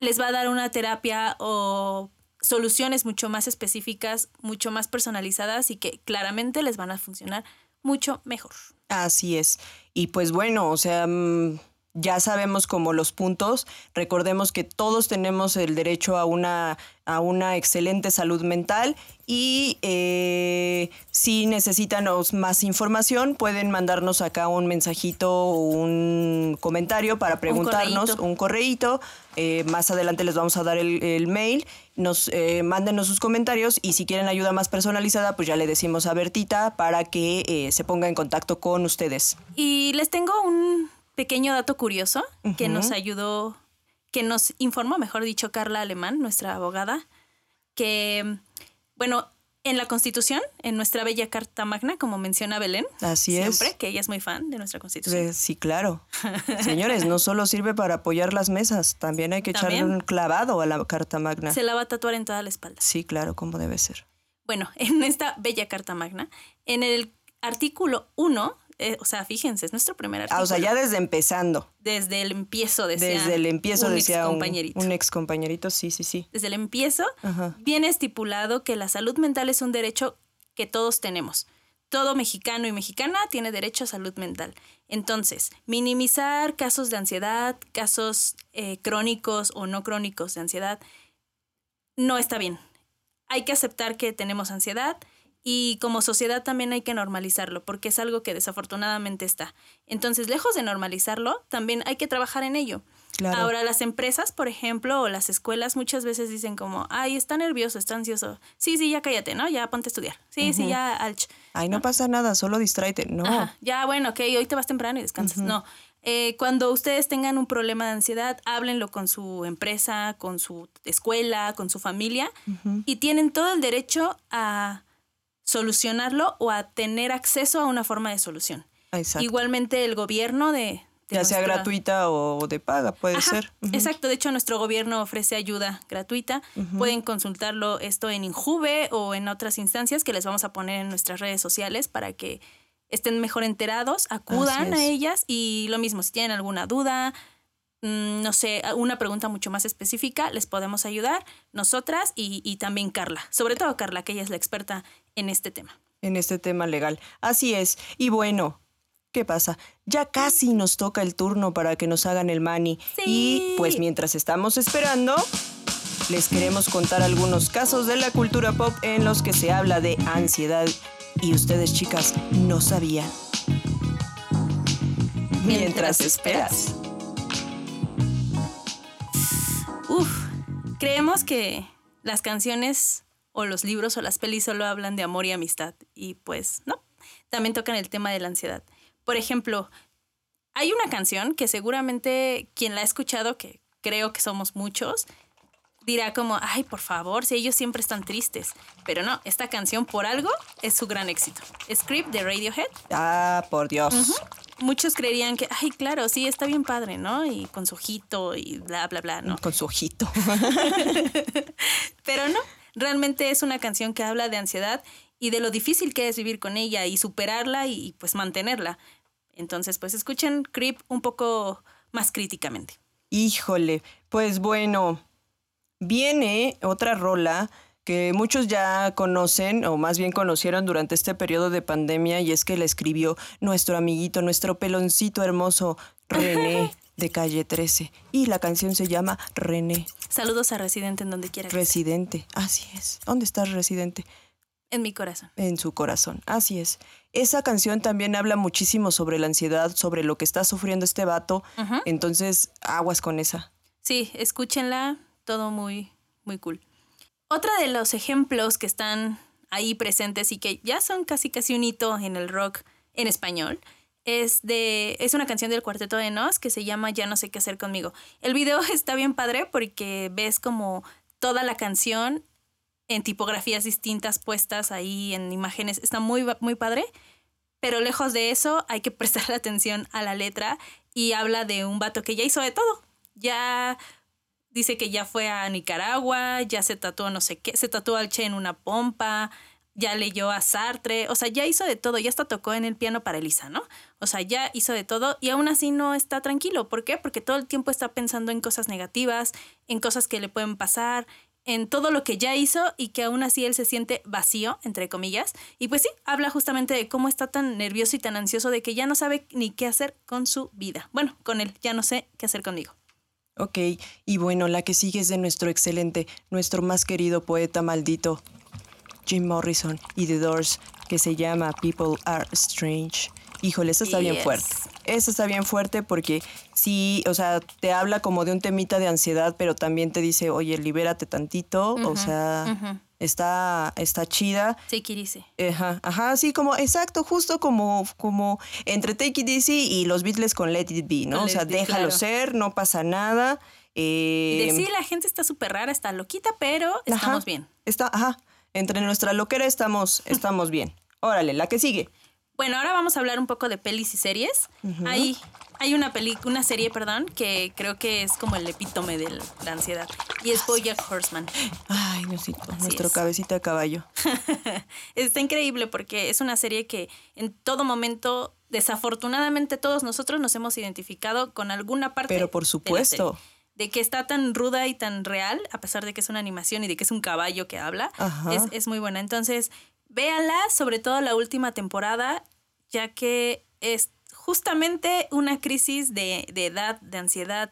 les va a dar una terapia o soluciones mucho más específicas, mucho más personalizadas y que claramente les van a funcionar mucho mejor. Así es. Y pues bueno, o sea, mm, ya sabemos como los puntos. Recordemos que todos tenemos el derecho a una, a una excelente salud mental y eh, si necesitan más información pueden mandarnos acá un mensajito o un comentario para preguntarnos, un correíto. Eh, más adelante les vamos a dar el, mail. Nos eh, mándenos sus comentarios y si quieren ayuda más personalizada, pues ya le decimos a Bertita para que se ponga en contacto con ustedes. Y les tengo un pequeño dato curioso que nos ayudó, que nos informó, mejor dicho, Carla Alemán, nuestra abogada, que, bueno, en la Constitución, en nuestra bella Carta Magna, como menciona Belén. Así siempre, que ella es muy fan de nuestra Constitución. Sí, claro. Señores, no solo sirve para apoyar las mesas, también hay que echarle un clavado a la Carta Magna. Se la va a tatuar en toda la espalda. Sí, claro, como debe ser. Bueno, en esta bella Carta Magna, en el artículo 1 eh, o sea, fíjense, es nuestro primer artículo. Ah, o sea, ya desde empezando. Desde el empiezo decía. Desde el empiezo un decía ex compañerito. Un, ex compañerito, sí, sí, sí. Desde el empiezo viene estipulado que la salud mental es un derecho que todos tenemos. Todo mexicano y mexicana tiene derecho a salud mental. Entonces, minimizar casos de ansiedad, casos eh, crónicos o no crónicos de ansiedad, no está bien. Hay que aceptar que tenemos ansiedad y como sociedad también hay que normalizarlo, porque es algo que desafortunadamente está. Entonces, lejos de normalizarlo, también hay que trabajar en ello. Ahora, las empresas, por ejemplo, o las escuelas muchas veces dicen como, ay, está nervioso, está ansioso. Sí, sí, ya cállate, ¿no? Ya ponte a estudiar. Sí, sí, ya alch. Ay, no, pasa nada, solo distráete. No. Ya, bueno, ok, hoy te vas temprano y descansas. No. Eh, cuando ustedes tengan un problema de ansiedad, háblenlo con su empresa, con su escuela, con su familia y tienen todo el derecho a solucionarlo o a tener acceso a una forma de solución. Igualmente el gobierno de... ya sea gratuita o de paga, puede ser. Exacto, de hecho nuestro gobierno ofrece ayuda gratuita. Pueden consultarlo esto en Injuve o en otras instancias que les vamos a poner en nuestras redes sociales para que estén mejor enterados, acudan a ellas y lo mismo, si tienen alguna duda, Mm, no sé, una pregunta mucho más específica, les podemos ayudar nosotras y, también Carla, sobre todo Carla, que ella es la experta en este tema. En este tema legal. Así es. Y bueno, ¿qué pasa? Ya casi nos toca el turno para que nos hagan el mani. Y pues mientras estamos esperando, les queremos contar algunos casos de la cultura pop en los que se habla de ansiedad. Y ustedes, chicas, no sabían. Mientras, esperas. Uf, creemos que las canciones o los libros o las pelis solo hablan de amor y amistad. Y pues no, también tocan el tema de la ansiedad. Por ejemplo, hay una canción que seguramente quien la ha escuchado, que creo que somos muchos, dirá como, ay, por favor, si ellos siempre están tristes. Pero no, esta canción por algo es su gran éxito. Script de Radiohead. Ah, por Dios. Muchos creerían que, ay, claro, sí, está bien padre, ¿no? Y con su ojito y bla, bla, bla, ¿no? Con su ojito. Pero no, realmente es una canción que habla de ansiedad y de lo difícil que es vivir con ella y superarla y pues mantenerla. Entonces, pues escuchen Creep un poco más críticamente. Híjole, pues bueno, viene otra rola que muchos ya conocen o más bien conocieron durante este periodo de pandemia y es que la escribió nuestro amiguito, nuestro peloncito hermoso René de calle 13 y la canción se llama René. Saludos a Residente en donde quiera. Residente, así es. ¿Dónde estás Residente? En mi corazón. En su corazón, así es. Esa canción también habla muchísimo sobre la ansiedad, sobre lo que está sufriendo este vato. Entonces, aguas con esa. Sí, escúchenla, todo muy, muy cool. Otra de los ejemplos que están ahí presentes y que ya son casi casi un hito en el rock en español es de es una canción del Cuarteto de Nos que se llama Ya no sé qué hacer conmigo. El video está bien padre porque ves como toda la canción en tipografías distintas puestas ahí en imágenes. Está muy muy padre, pero lejos de eso hay que prestar atención a la letra y habla de un vato que ya hizo de todo. Ya dice que ya fue a Nicaragua, ya se tatuó no sé qué, se tatuó al Che en una pompa, ya leyó a Sartre, o sea, ya hizo de todo, ya hasta tocó en el piano para Elisa, ¿no? O sea, ya hizo de todo y aún así no está tranquilo. ¿Por qué? Porque todo el tiempo está pensando en cosas negativas, en cosas que le pueden pasar, en todo lo que ya hizo y que aún así él se siente vacío, entre comillas. Y pues sí, habla justamente de cómo está tan nervioso y tan ansioso de que ya no sabe ni qué hacer con su vida. Bueno, con él, ya no sé qué hacer conmigo. Ok, y bueno, la que sigue es de nuestro excelente, nuestro más querido poeta maldito, Jim Morrison y The Doors, que se llama People Are Strange. Híjole, esta está bien fuerte. Esta está bien fuerte porque sí, o sea, te habla como de un temita de ansiedad, pero también te dice, oye, libérate tantito, o sea, está, está chida. Take it easy. Ajá, ajá, sí, como, exacto, justo como, como entre Take It Easy y los Beatles con Let It Be, ¿no? o sea, déjalo ser, no pasa nada. Eh, de sí, la gente está súper rara, está loquita, pero estamos bien. Está, ajá, entre nuestra loquera estamos, estamos bien. Órale, la que sigue. Bueno, ahora vamos a hablar un poco de pelis y series. Hay, hay una, peli, una serie perdón, que creo que es como el epítome de la ansiedad. Y es Bojack Horseman. Ay, Diosito, nuestro cabecita de caballo. Está increíble porque es una serie que en todo momento, desafortunadamente todos nosotros nos hemos identificado con alguna parte. Pero por supuesto de que está tan ruda y tan real, a pesar de que es una animación y de que es un caballo que habla, es, es, muy buena. Entonces, véanla, sobre todo la última temporada, ya que es justamente una crisis de, de edad, de ansiedad,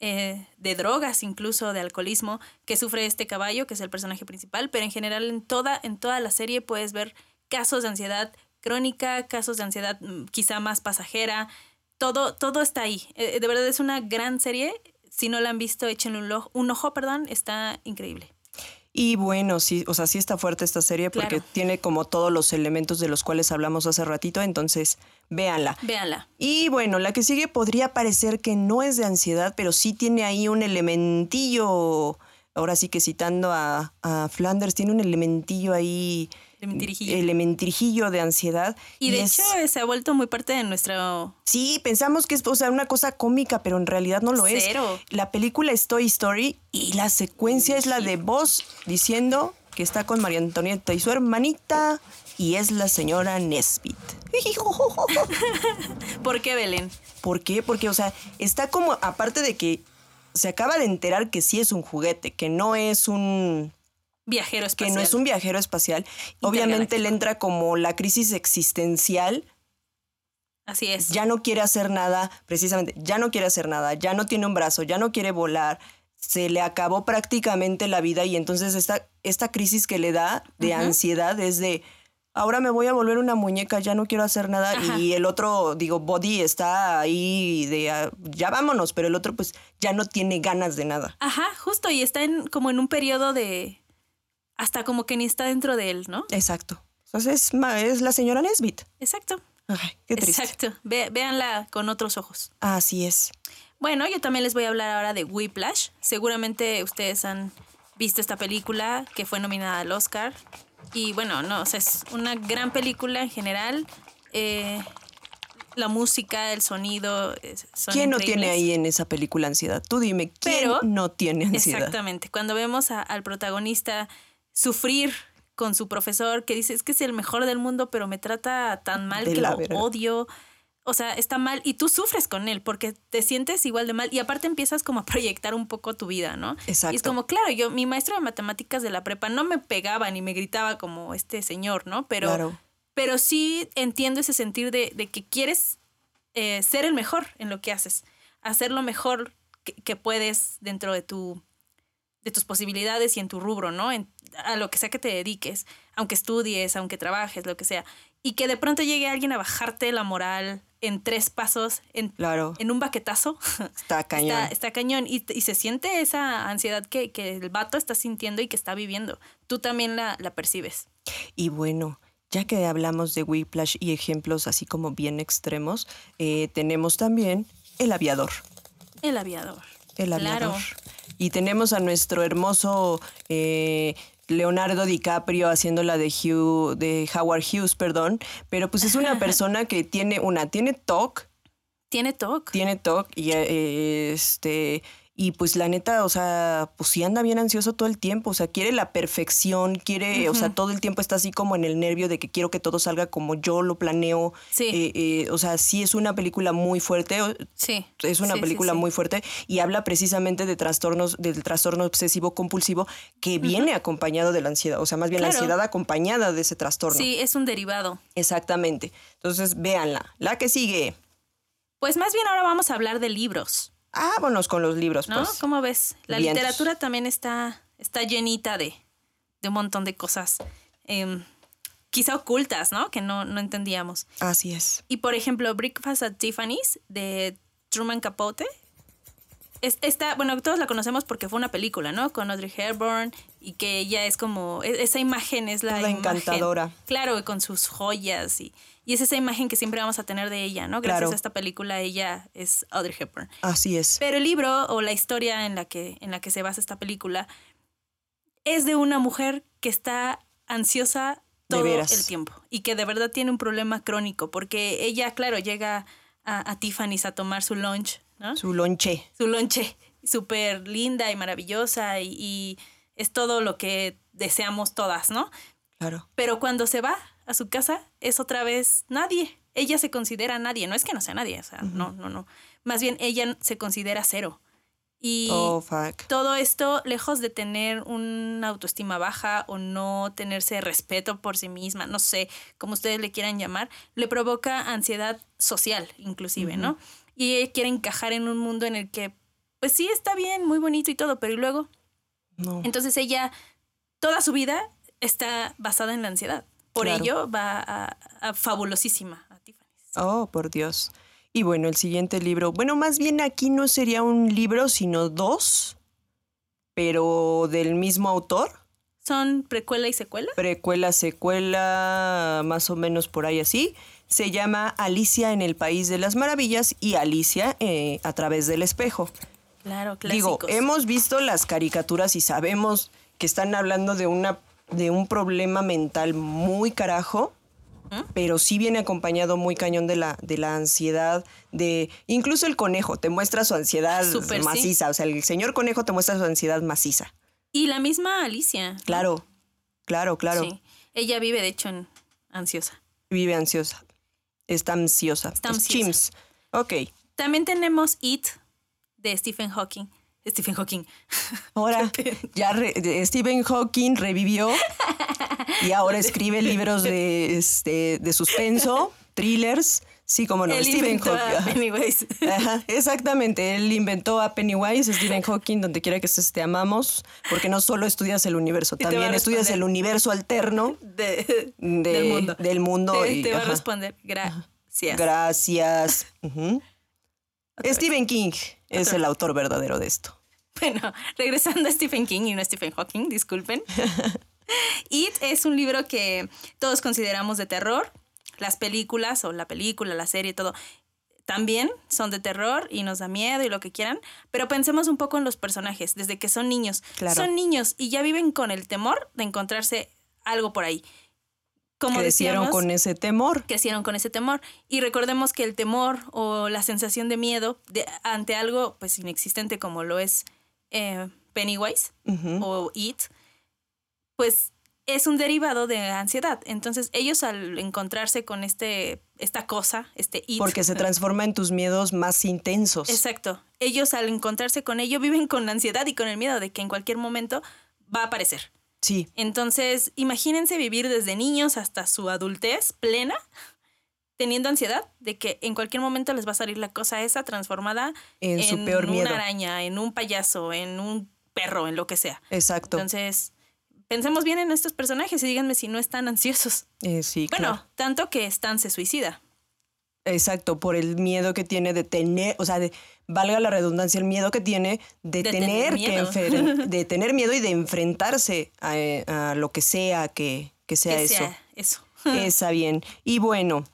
eh, de drogas, incluso de alcoholismo, que sufre este caballo, que es el personaje principal, pero en general en toda, en toda la serie puedes ver casos de ansiedad crónica, casos de ansiedad mm, quizá más pasajera, todo, todo está ahí. Eh, de verdad es una gran serie si no la han visto, échenle un, ojo, un ojo, perdón, está increíble. Y bueno, sí, o sea, sí está fuerte esta serie porque tiene como todos los elementos de los cuales hablamos hace ratito, entonces véanla. Véanla. Y bueno, la que sigue podría parecer que no es de ansiedad, pero sí tiene ahí un elementillo, ahora sí que citando a, a Flanders, tiene un elementillo ahí Elementirijillo. de ansiedad. Y de hecho se ha vuelto muy parte de nuestro... Sí, pensamos que es o sea, una cosa cómica, pero en realidad no lo es. La película es Toy Story y la secuencia es la de Voz diciendo que está con María Antonieta y su hermanita y es la señora Nesbit. ¿Por qué, Belén? ¿Por qué? Porque, o sea, está como, aparte de que se acaba de enterar que sí es un juguete, que no es un viajero espacial. Que no es un viajero espacial. Obviamente le entra como la crisis existencial. Así es. Ya no quiere hacer nada, precisamente, ya no quiere hacer nada, ya no tiene un brazo, ya no quiere volar, se le acabó prácticamente la vida y entonces esta, esta crisis que le da de ansiedad es de, ahora me voy a volver una muñeca, ya no quiero hacer nada. Y el otro, digo, Body está ahí de, ah, ya vámonos, pero el otro pues ya no tiene ganas de nada. Ajá, justo, y está en, como en un periodo de, hasta como que ni está dentro de él, ¿no? Exacto. Entonces es, la señora Nesbit. Exacto. Ay, qué triste. Exacto. véanla con otros ojos. Así es. Bueno, yo también les voy a hablar ahora de Whiplash. Seguramente ustedes han visto esta película que fue nominada al Oscar. Y bueno, no, o sea, es una gran película en general. Eh, la música, el sonido. Son ¿Quién no tiene ahí en esa película ansiedad? Tú dime, ¿quién no tiene ansiedad? Exactamente. Cuando vemos al protagonista sufrir con su profesor que dice, es que es el mejor del mundo, pero me trata tan mal que lo odio. O sea, está mal y tú sufres con él porque te sientes igual de mal y aparte empiezas como a proyectar un poco tu vida, ¿no? Exacto. Y es como, claro, yo, mi maestro de matemáticas de la prepa no me pegaba ni me gritaba como este señor, ¿no? Pero, pero sí entiendo ese sentir de, que quieres eh, ser el mejor en lo que haces, hacer lo mejor que puedes dentro de tu de tus posibilidades y en tu rubro, ¿no? En, a lo que sea que te dediques, aunque estudies, aunque trabajes, lo que sea. Y que de pronto llegue alguien a bajarte la moral en tres pasos, en, claro. en un baquetazo. Está cañón. Está, cañón. Y, y, se siente esa ansiedad que, que, el vato está sintiendo y que está viviendo. Tú también la, la percibes. Y bueno, ya que hablamos de Whiplash y ejemplos así como bien extremos, eh, tenemos también El Aviador. El aviador. El Claro. Aviador. Y tenemos a nuestro hermoso eh, Leonardo DiCaprio haciéndola de Hugh, de Howard Hughes, perdón. Pero pues es una persona que tiene una, tiene TOC, Tiene TOC. tiene TOC y eh, este y pues la neta, o sea, pues sí anda bien ansioso todo el tiempo, o sea, quiere la perfección, quiere, o sea, todo el tiempo está así como en el nervio de que quiero que todo salga como yo lo planeo. Sí. Eh, eh, o sea, sí es una película muy fuerte, Sí. es una Sí, película sí. muy fuerte y habla precisamente de trastornos, del trastorno obsesivo compulsivo que viene acompañado de la ansiedad, o sea, más bien la ansiedad acompañada de ese trastorno. Sí, es un derivado. Exactamente. Entonces, véanla. La que sigue. Pues más bien ahora vamos a hablar de libros, Vámonos con los libros, ¿no? pues. ¿Cómo ves? La Vientos. literatura también está, está llenita de, de un montón de cosas, em, quizá ocultas, ¿no? Que no, no entendíamos. Así es. Y por ejemplo, Breakfast at Tiffany's de Truman Capote. Es, esta, bueno, todos la conocemos porque fue una película, ¿no? Con Audrey Hepburn y que ella es como, e- esa imagen es la imagen. encantadora. Claro, con sus joyas y, y es esa imagen que siempre vamos a tener de ella, ¿no? Gracias Claro. a esta película ella es Audrey Hepburn. Así es. Pero el libro o la historia en la que, en la que se basa esta película es de una mujer que está ansiosa todo el tiempo y que de verdad tiene un problema crónico porque ella, claro, llega a, a Tiffany's a tomar su lunch, ¿no? Su lonche. Su lonche súper linda y maravillosa y, y es todo lo que deseamos todas, ¿no? Claro. Pero cuando se va a su casa es otra vez nadie. Ella se considera nadie. No es que no sea nadie, o sea, no, no, no. Más bien ella se considera cero. Y Oh, fuck. todo esto, lejos de tener una autoestima baja o no tenerse respeto por sí misma, no sé, como ustedes le quieran llamar, le provoca ansiedad social, inclusive, ¿no? Y ella quiere encajar en un mundo en el que, pues sí, está bien, muy bonito y todo, pero ¿y luego? No. Entonces ella, toda su vida está basada en la ansiedad. Por Claro. ello va a, a fabulosísima a Tiffany's. Oh, por Dios. Y bueno, el siguiente libro. Bueno, más bien aquí no sería un libro, sino dos, pero del mismo autor. Son precuela y secuela. Precuela, secuela, más o menos por ahí así. Se llama Alicia en el País de las Maravillas y Alicia eh, a través del espejo. Claro, Digo, clásicos. hemos visto las caricaturas y sabemos que están hablando de una de un problema mental muy carajo, pero sí viene acompañado muy cañón de la de la ansiedad, de incluso el conejo te muestra su ansiedad sí. maciza, o sea, el señor conejo te muestra su ansiedad maciza. Y la misma Alicia. Claro. Claro, claro. Sí. Ella vive, de hecho, en ansiosa. Vive ansiosa. Está ansiosa. Está ansiosa. Chims. Ok. También tenemos It de Stephen Hawking. Stephen Hawking. Ahora ya re- Stephen Hawking revivió y ahora escribe libros de, este, de suspenso, thrillers. Sí, como no, Él Stephen a Hawking. Pennywise. Ajá, exactamente, él inventó a Pennywise, Stephen Hawking, donde quiera que estés te amamos, porque no solo estudias el universo, también estudias el universo alterno De- de- del mundo. del mundo Te, y- te va a responder. Gracias. Gracias. Stephen King es el autor verdadero de esto. Bueno, regresando a Stephen King y no a Stephen Hawking, disculpen. It es un libro que todos consideramos de terror. Las películas o la película, la serie, todo también son de terror y nos da miedo y lo que quieran, pero pensemos un poco en los personajes, desde que son niños. Claro. Son niños y ya viven con el temor de encontrarse algo por ahí. Como Crecieron decíamos, con ese temor. crecieron con ese temor. Y recordemos que el temor o la sensación de miedo de- ante algo pues inexistente como lo es eh, Pennywise o It, pues es un derivado de ansiedad. Entonces ellos al encontrarse con este, esta cosa, este It, Porque se transforma en tus miedos más intensos. Exacto. Ellos al encontrarse con ello viven con la ansiedad y con el miedo de que en cualquier momento va a aparecer. Sí, Entonces, imagínense vivir desde niños hasta su adultez plena, teniendo ansiedad de que en cualquier momento les va a salir la cosa esa transformada En su peor miedo. una araña, en un payaso, en un perro, en lo que sea. exacto. Entonces, pensemos bien en estos personajes y díganme si no están ansiosos. Eh, sí, Bueno, claro. tanto que Stan se suicida. Exacto, por el miedo que tiene de tener, o sea, de, valga la redundancia, el miedo que tiene de, De tener, tener que de tener miedo y de enfrentarse a, a lo que sea que, que sea que eso. sea eso. Esa bien. Y bueno,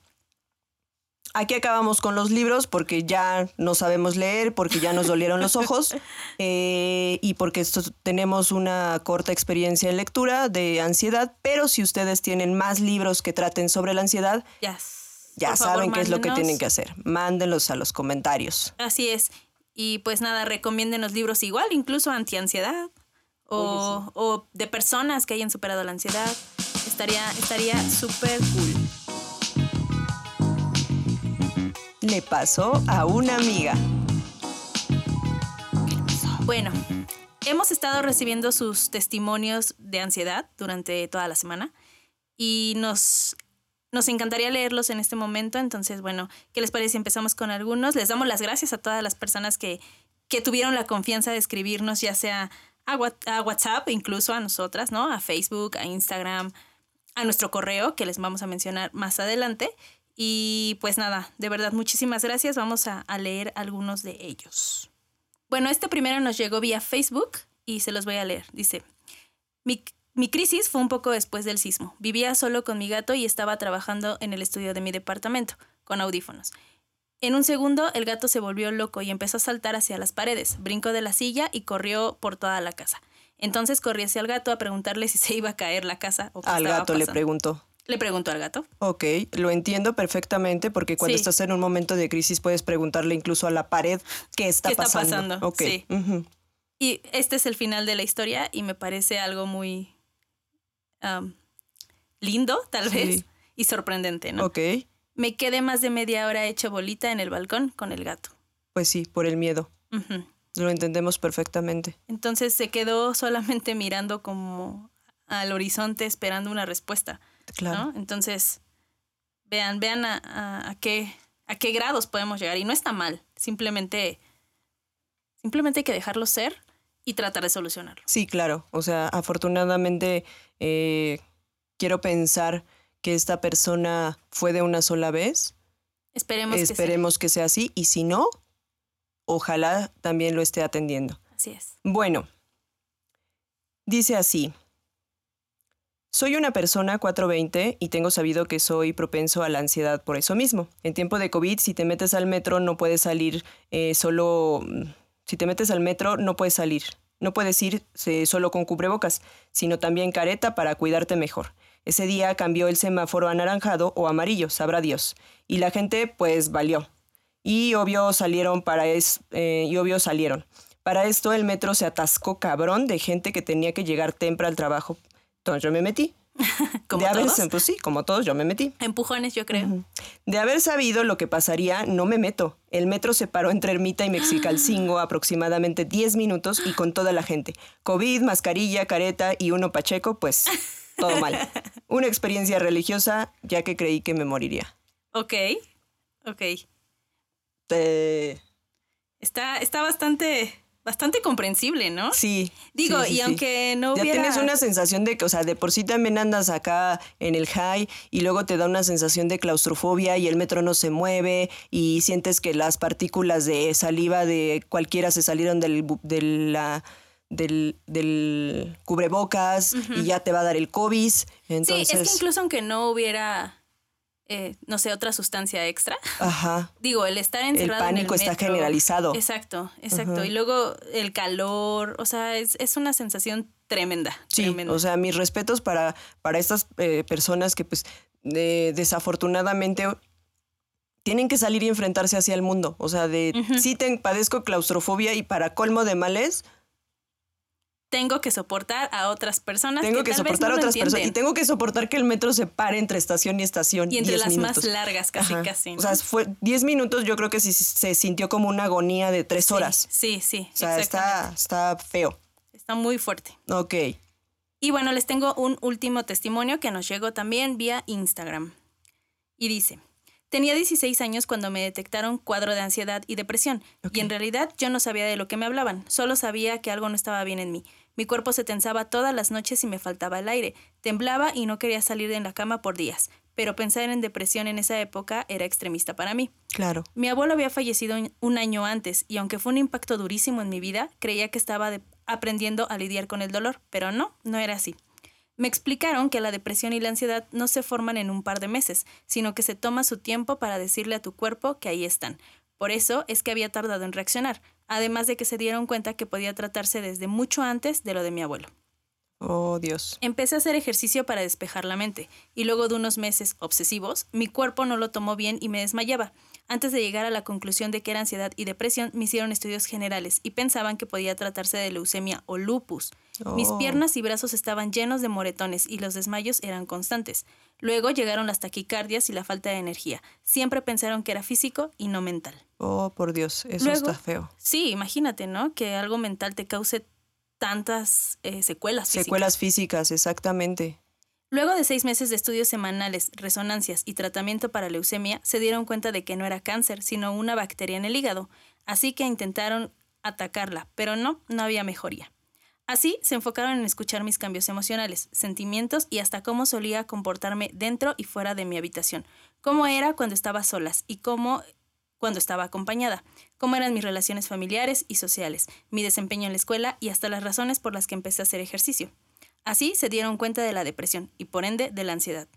aquí acabamos con los libros porque ya no sabemos leer, porque ya nos dolieron los ojos eh, y porque esto, tenemos una corta experiencia en lectura de ansiedad, pero si ustedes tienen más libros que traten sobre la ansiedad, Yes. ya Por favor, saben qué es lo que tienen que hacer. Mándenlos a los comentarios. Así es. Y pues nada, recomienden los libros igual, incluso antiansiedad. O, o de personas que hayan superado la ansiedad. Estaría estaría súper cool. Le pasó a una amiga. Bueno, hemos estado recibiendo sus testimonios de ansiedad durante toda la semana y nos, nos encantaría leerlos en este momento. Entonces, bueno, ¿qué les parece empezamos con algunos? Les damos las gracias a todas las personas que, que tuvieron la confianza de escribirnos, ya sea a, Wha- a WhatsApp, incluso a nosotras, ¿no? A Facebook, a Instagram, a nuestro correo, que les vamos a mencionar más adelante. Y pues nada, de verdad, muchísimas gracias. Vamos a, a leer algunos de ellos. Bueno, este primero nos llegó vía Facebook y se los voy a leer. Dice, mi, mi crisis fue un poco después del sismo. Vivía solo con mi gato y estaba trabajando en el estudio de mi departamento, con audífonos. En un segundo, el gato se volvió loco y empezó a saltar hacia las paredes. Brincó de la silla y corrió por toda la casa. Entonces corrí hacia el gato a preguntarle si se iba a caer la casa o qué Al gato le preguntó. Le preguntó al gato. Ok, lo entiendo perfectamente porque cuando Sí. estás en un momento de crisis puedes preguntarle incluso a la pared qué está ¿Qué está pasando. pasando? Ok, Sí. Y este es el final de la historia y me parece algo muy am, lindo, tal Sí. vez, y sorprendente, ¿no? ok, Me quedé más de media hora hecho bolita en el balcón con el gato. pues sí, por el miedo. Lo entendemos perfectamente. Entonces se quedó solamente mirando como al horizonte esperando una respuesta, Claro. ¿no? Entonces, vean, vean a, a- a qué, a qué grados podemos llegar. Y no está mal, simplemente, simplemente hay que dejarlo ser y tratar de solucionarlo. Sí, claro. O sea, afortunadamente eh, quiero pensar que esta persona fue de una sola vez. Esperemos, que Esperemos que sea así. Y si no, ojalá también lo esté atendiendo. sí. Así es. Bueno, dice así. Soy una persona 420 y tengo sabido que soy propenso a la ansiedad por eso mismo. En tiempo de COVID, si te metes al metro, no puedes salir eh, solo... Si te metes al metro, no puedes salir. No puedes ir solo con cubrebocas, sino también careta para cuidarte mejor. Ese día cambió el semáforo a anaranjado o amarillo, sabrá Dios. Y la gente, pues, valió. Y obvio salieron para es, eh, y obvio salieron. Para esto el metro se atascó cabrón de gente que tenía que llegar temprano al trabajo. Entonces yo me metí. Como de haber, todos. pues sí, como todos, yo me metí. Empujones, yo creo. De haber sabido lo que pasaría, no me meto. El metro se paró entre Ermita y Mexicalcingo aproximadamente 10 minutos y con toda la gente. COVID, mascarilla, careta y uno pacheco, pues todo mal. Una experiencia religiosa, ya que creí que me moriría. Ok, ok. Eh, Está, está bastante, bastante comprensible, ¿no? sí. Digo, sí, sí, y sí. aunque no Ya hubiera... tienes una sensación de que, o sea, de por sí también andas acá en el high y luego te da una sensación de claustrofobia y el metro no se mueve y sientes que las partículas de saliva de cualquiera se salieron del, bu- de la- del, del cubrebocas y ya te va a dar el COVID. Entonces, Sí, es que incluso aunque no hubiera, eh, no sé, otra sustancia extra, ajá, digo, el estar encerrado pánico en el está generalizado. Exacto, exacto. Y luego el calor, o sea, es, es una sensación tremenda. Sí, tremenda. o sea, mis respetos para, para estas eh, personas que pues de- desafortunadamente tienen que salir y enfrentarse hacia el mundo. O sea, de sí te padezco claustrofobia y para colmo de males, tengo que soportar a otras personas. tengo que, tal vez soportar no a otras personas. Y tengo que soportar que el metro se pare entre estación y estación. Y entre 10 las más largas, casi, Ajá. casi. ¿no? O sea, fue 10 minutos, yo creo que sí se sintió como una agonía de tres Sí, horas. Sí, sí. O sea, está, está feo. está muy fuerte. Ok. Y bueno, les tengo un último testimonio que nos llegó también vía Instagram. Y dice, tenía 16 años cuando me detectaron cuadro de ansiedad y depresión. Y en realidad yo no sabía de lo que me hablaban, solo sabía que algo no estaba bien en mí. Mi cuerpo se tensaba todas las noches y me faltaba el aire. Temblaba y no quería salir de la cama por días. Pero pensar en depresión en esa época era extremista para mí. Claro. Mi abuelo había fallecido un- año antes y aunque fue un impacto durísimo en mi vida, creía que estaba aprendiendo a lidiar con el dolor, pero no, no era así. Me explicaron que la depresión y la ansiedad no se forman en un par de meses, sino que se toma su tiempo para decirle a tu cuerpo que ahí están. Por eso es que había tardado en reaccionar, además de que se dieron cuenta que podía tratarse desde mucho antes de lo de mi abuelo. Oh, Dios. Empecé a hacer ejercicio para despejar la mente, y luego de unos meses obsesivos, mi cuerpo no lo tomó bien y me desmayaba. Antes de llegar a la conclusión de que era ansiedad y depresión, me hicieron estudios generales y pensaban que podía tratarse de leucemia o lupus. Mis Oh. piernas y brazos estaban llenos de moretones y los desmayos eran constantes. Luego llegaron las taquicardias y la falta de energía. Siempre pensaron que era físico y no mental. Oh, por Dios, eso Luego- está feo. Sí, imagínate, ¿no? Que algo mental te cause tantas eh, secuelas físicas. Secuelas físicas, exactamente. Luego de seis meses de estudios semanales, resonancias y tratamiento para leucemia, se dieron cuenta de que no era cáncer, sino una bacteria en el hígado. Así que intentaron atacarla, pero no, no había mejoría. Así se enfocaron en escuchar mis cambios emocionales, sentimientos y hasta cómo solía comportarme dentro y fuera de mi habitación, cómo era cuando estaba solas y cómo cuando estaba acompañada, cómo eran mis relaciones familiares y sociales, mi desempeño en la escuela y hasta las razones por las que empecé a hacer ejercicio. Así se dieron cuenta de la depresión y por ende de la ansiedad.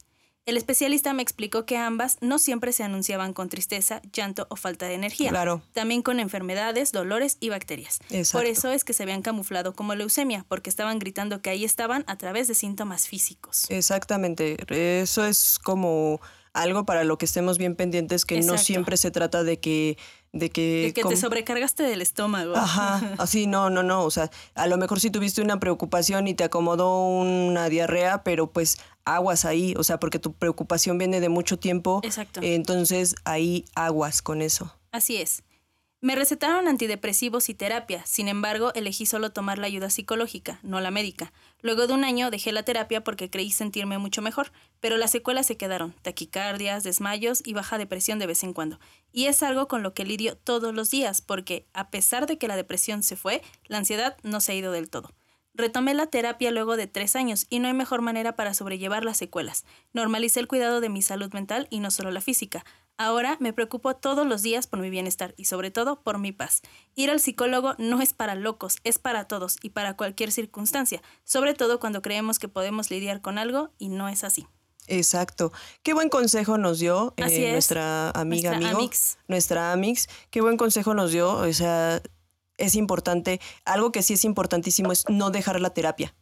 El especialista me explicó que ambas no siempre se anunciaban con tristeza, llanto o falta de energía. Claro. También con enfermedades, dolores y bacterias. Exacto. Por eso es que se habían camuflado como leucemia, porque estaban gritando que ahí estaban a través de síntomas físicos. Exactamente. Eso es como algo para lo que estemos bien pendientes, que no siempre se trata de que... De que, De que te sobrecargaste del estómago. Ajá, así no, no, no. O sea, a lo mejor sí tuviste una preocupación y te acomodó una diarrea, pero pues aguas ahí. O sea, porque tu preocupación viene de mucho tiempo. Exacto. Entonces ahí aguas con eso. Así es. Me recetaron antidepresivos y terapia, sin embargo, elegí solo tomar la ayuda psicológica, no la médica. Luego de un año dejé la terapia porque creí sentirme mucho mejor, pero las secuelas se quedaron, taquicardias, desmayos y baja depresión de vez en cuando. Y es algo con lo que lidio todos los días, porque a pesar de que la depresión se fue, la ansiedad no se ha ido del todo. Retomé la terapia luego de tres años y no hay mejor manera para sobrellevar las secuelas. Normalicé el cuidado de mi salud mental y no solo la física. Ahora me preocupo todos los días por mi bienestar y sobre todo por mi paz. Ir al psicólogo no es para locos, es para todos y para cualquier circunstancia, sobre todo cuando creemos que podemos lidiar con algo y no es así. Exacto. Qué buen consejo nos dio eh, nuestra amiga, Nuestra amigo, Amix. nuestra Amix. Qué buen consejo nos dio. O sea, es importante. Algo que sí es importantísimo es no dejar la terapia.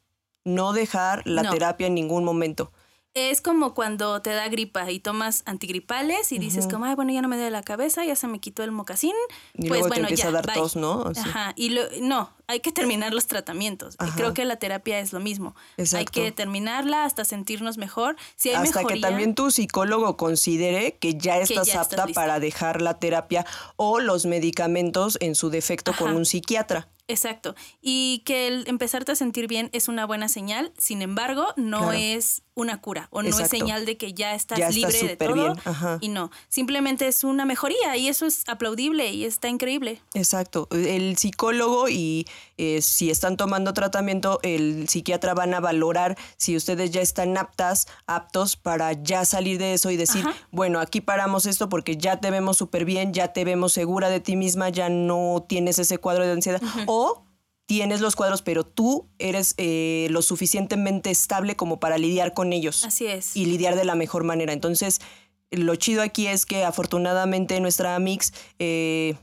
No dejar la No. terapia en ningún momento. Es como cuando te da gripa y tomas antigripales y dices como, ay, bueno, ya no me duele la cabeza, ya se me quitó el mocasín. Y pues luego te bueno, empieza ya, a dar bye. tos, ¿no? Ajá, y lo- no, hay que terminar los tratamientos. Y Ajá. Creo que la terapia es lo mismo. Hay Exacto. que terminarla hasta sentirnos mejor. Si hay Hasta mejoría, que también tu psicólogo considere que ya estás ya apta para dejar la terapia o los medicamentos en su defecto con un psiquiatra. Exacto. Y que el empezarte a sentir bien es una buena señal, sin embargo, no Claro. es una cura o no es señal de que ya estás Ya libre de todo. Y no, simplemente es una mejoría y eso es aplaudible y está increíble. Exacto. El psicólogo y eh, si están tomando tratamiento, el psiquiatra van a valorar si ustedes ya están aptas, aptos para ya salir de eso y decir, Ajá. bueno, aquí paramos esto porque ya te vemos súper bien, ya te vemos segura de ti misma, ya no tienes ese cuadro de ansiedad. O tienes los cuadros, pero tú eres eh, lo suficientemente estable como para lidiar con ellos Así es. y lidiar de la mejor manera. Entonces, lo chido aquí es que afortunadamente nuestra Amix eh,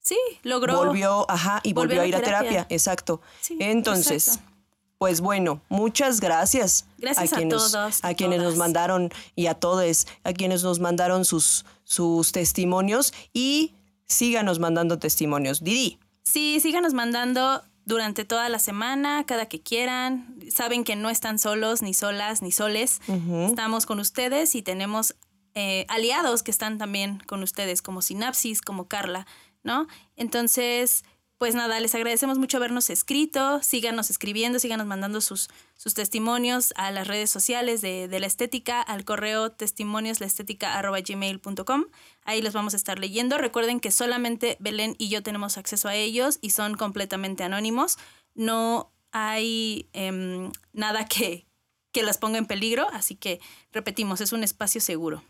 sí, logró. volvió, ajá, y volvió, volvió a ir a terapia, terapia. exacto. Sí, Entonces, exacto. pues bueno, muchas gracias. Gracias a quienes, todos A quienes nos mandaron y a todos, a quienes nos mandaron sus, sus testimonios y síganos mandando testimonios. Didi. Sí, síganos mandando durante toda la semana, cada que quieran. Saben que no están solos, ni solas, ni soles. Estamos con ustedes y tenemos eh, aliados que están también con ustedes, como Sinapsis, como Carla, ¿no? Entonces, pues nada, les agradecemos mucho habernos escrito. Síganos escribiendo, síganos mandando sus, sus testimonios a las redes sociales de, de la estética, al correo testimonios.laestética.gmail.com. Ahí los vamos a estar leyendo. Recuerden que solamente Belén y yo tenemos acceso a ellos y son completamente anónimos. No hay em, nada que, que las ponga en peligro, así que repetimos, es un espacio seguro.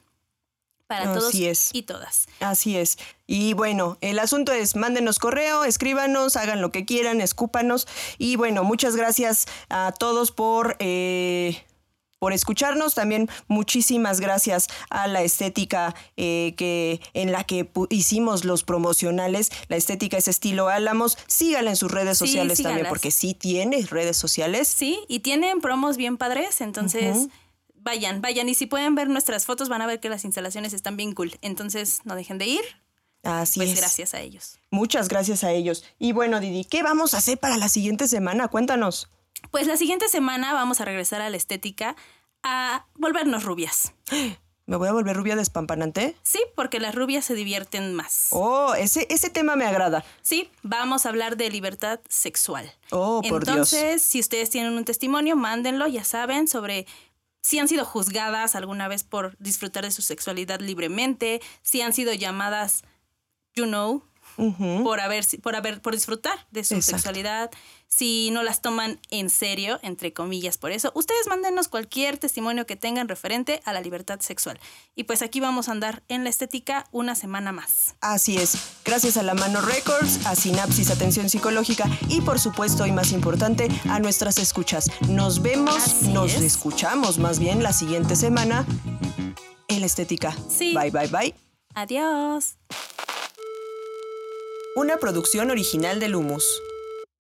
Para todos Así es. y todas. Así es. Y bueno, el asunto es, mándenos correo, escríbanos, hagan lo que quieran, escúpanos. Y bueno, muchas gracias a todos por... eh, por escucharnos. También muchísimas gracias a la estética eh, que, en la que hicimos los promocionales. La estética es estilo Álamos. Síganla en sus redes Sí, sociales también, porque sí tiene redes sociales. Sí, y tienen promos bien padres, entonces. Vayan, vayan. Y si pueden ver nuestras fotos, van a ver que las instalaciones están bien cool. Entonces, no dejen de ir. Así Pues es. gracias a ellos. Muchas gracias a ellos. Y bueno, Didi, ¿qué vamos a hacer para la siguiente semana? Cuéntanos. Pues la siguiente semana vamos a regresar a la estética a volvernos rubias. ¿Me voy a volver rubia despampanante? Sí, porque las rubias se divierten más. Oh, ese, ese tema me agrada. Sí, vamos a hablar de libertad sexual. Oh, por Dios. Entonces, si ustedes tienen un testimonio, mándenlo, ya saben, sobre si han sido juzgadas alguna vez por disfrutar de su sexualidad libremente, si han sido llamadas, you know, por haber, por haber, por disfrutar de su Exacto. sexualidad, si no las toman en serio, entre comillas, por eso. Ustedes mándenos cualquier testimonio que tengan referente a la libertad sexual. Y pues aquí vamos a andar en la estética una semana más. Así es. Gracias a la Mano Records, a Sinapsis Atención Psicológica y por supuesto y más importante a nuestras escuchas. Nos vemos, Así nos es. escuchamos más bien la siguiente semana en la estética. Sí. Bye bye bye. Adiós. Una producción original del Humus.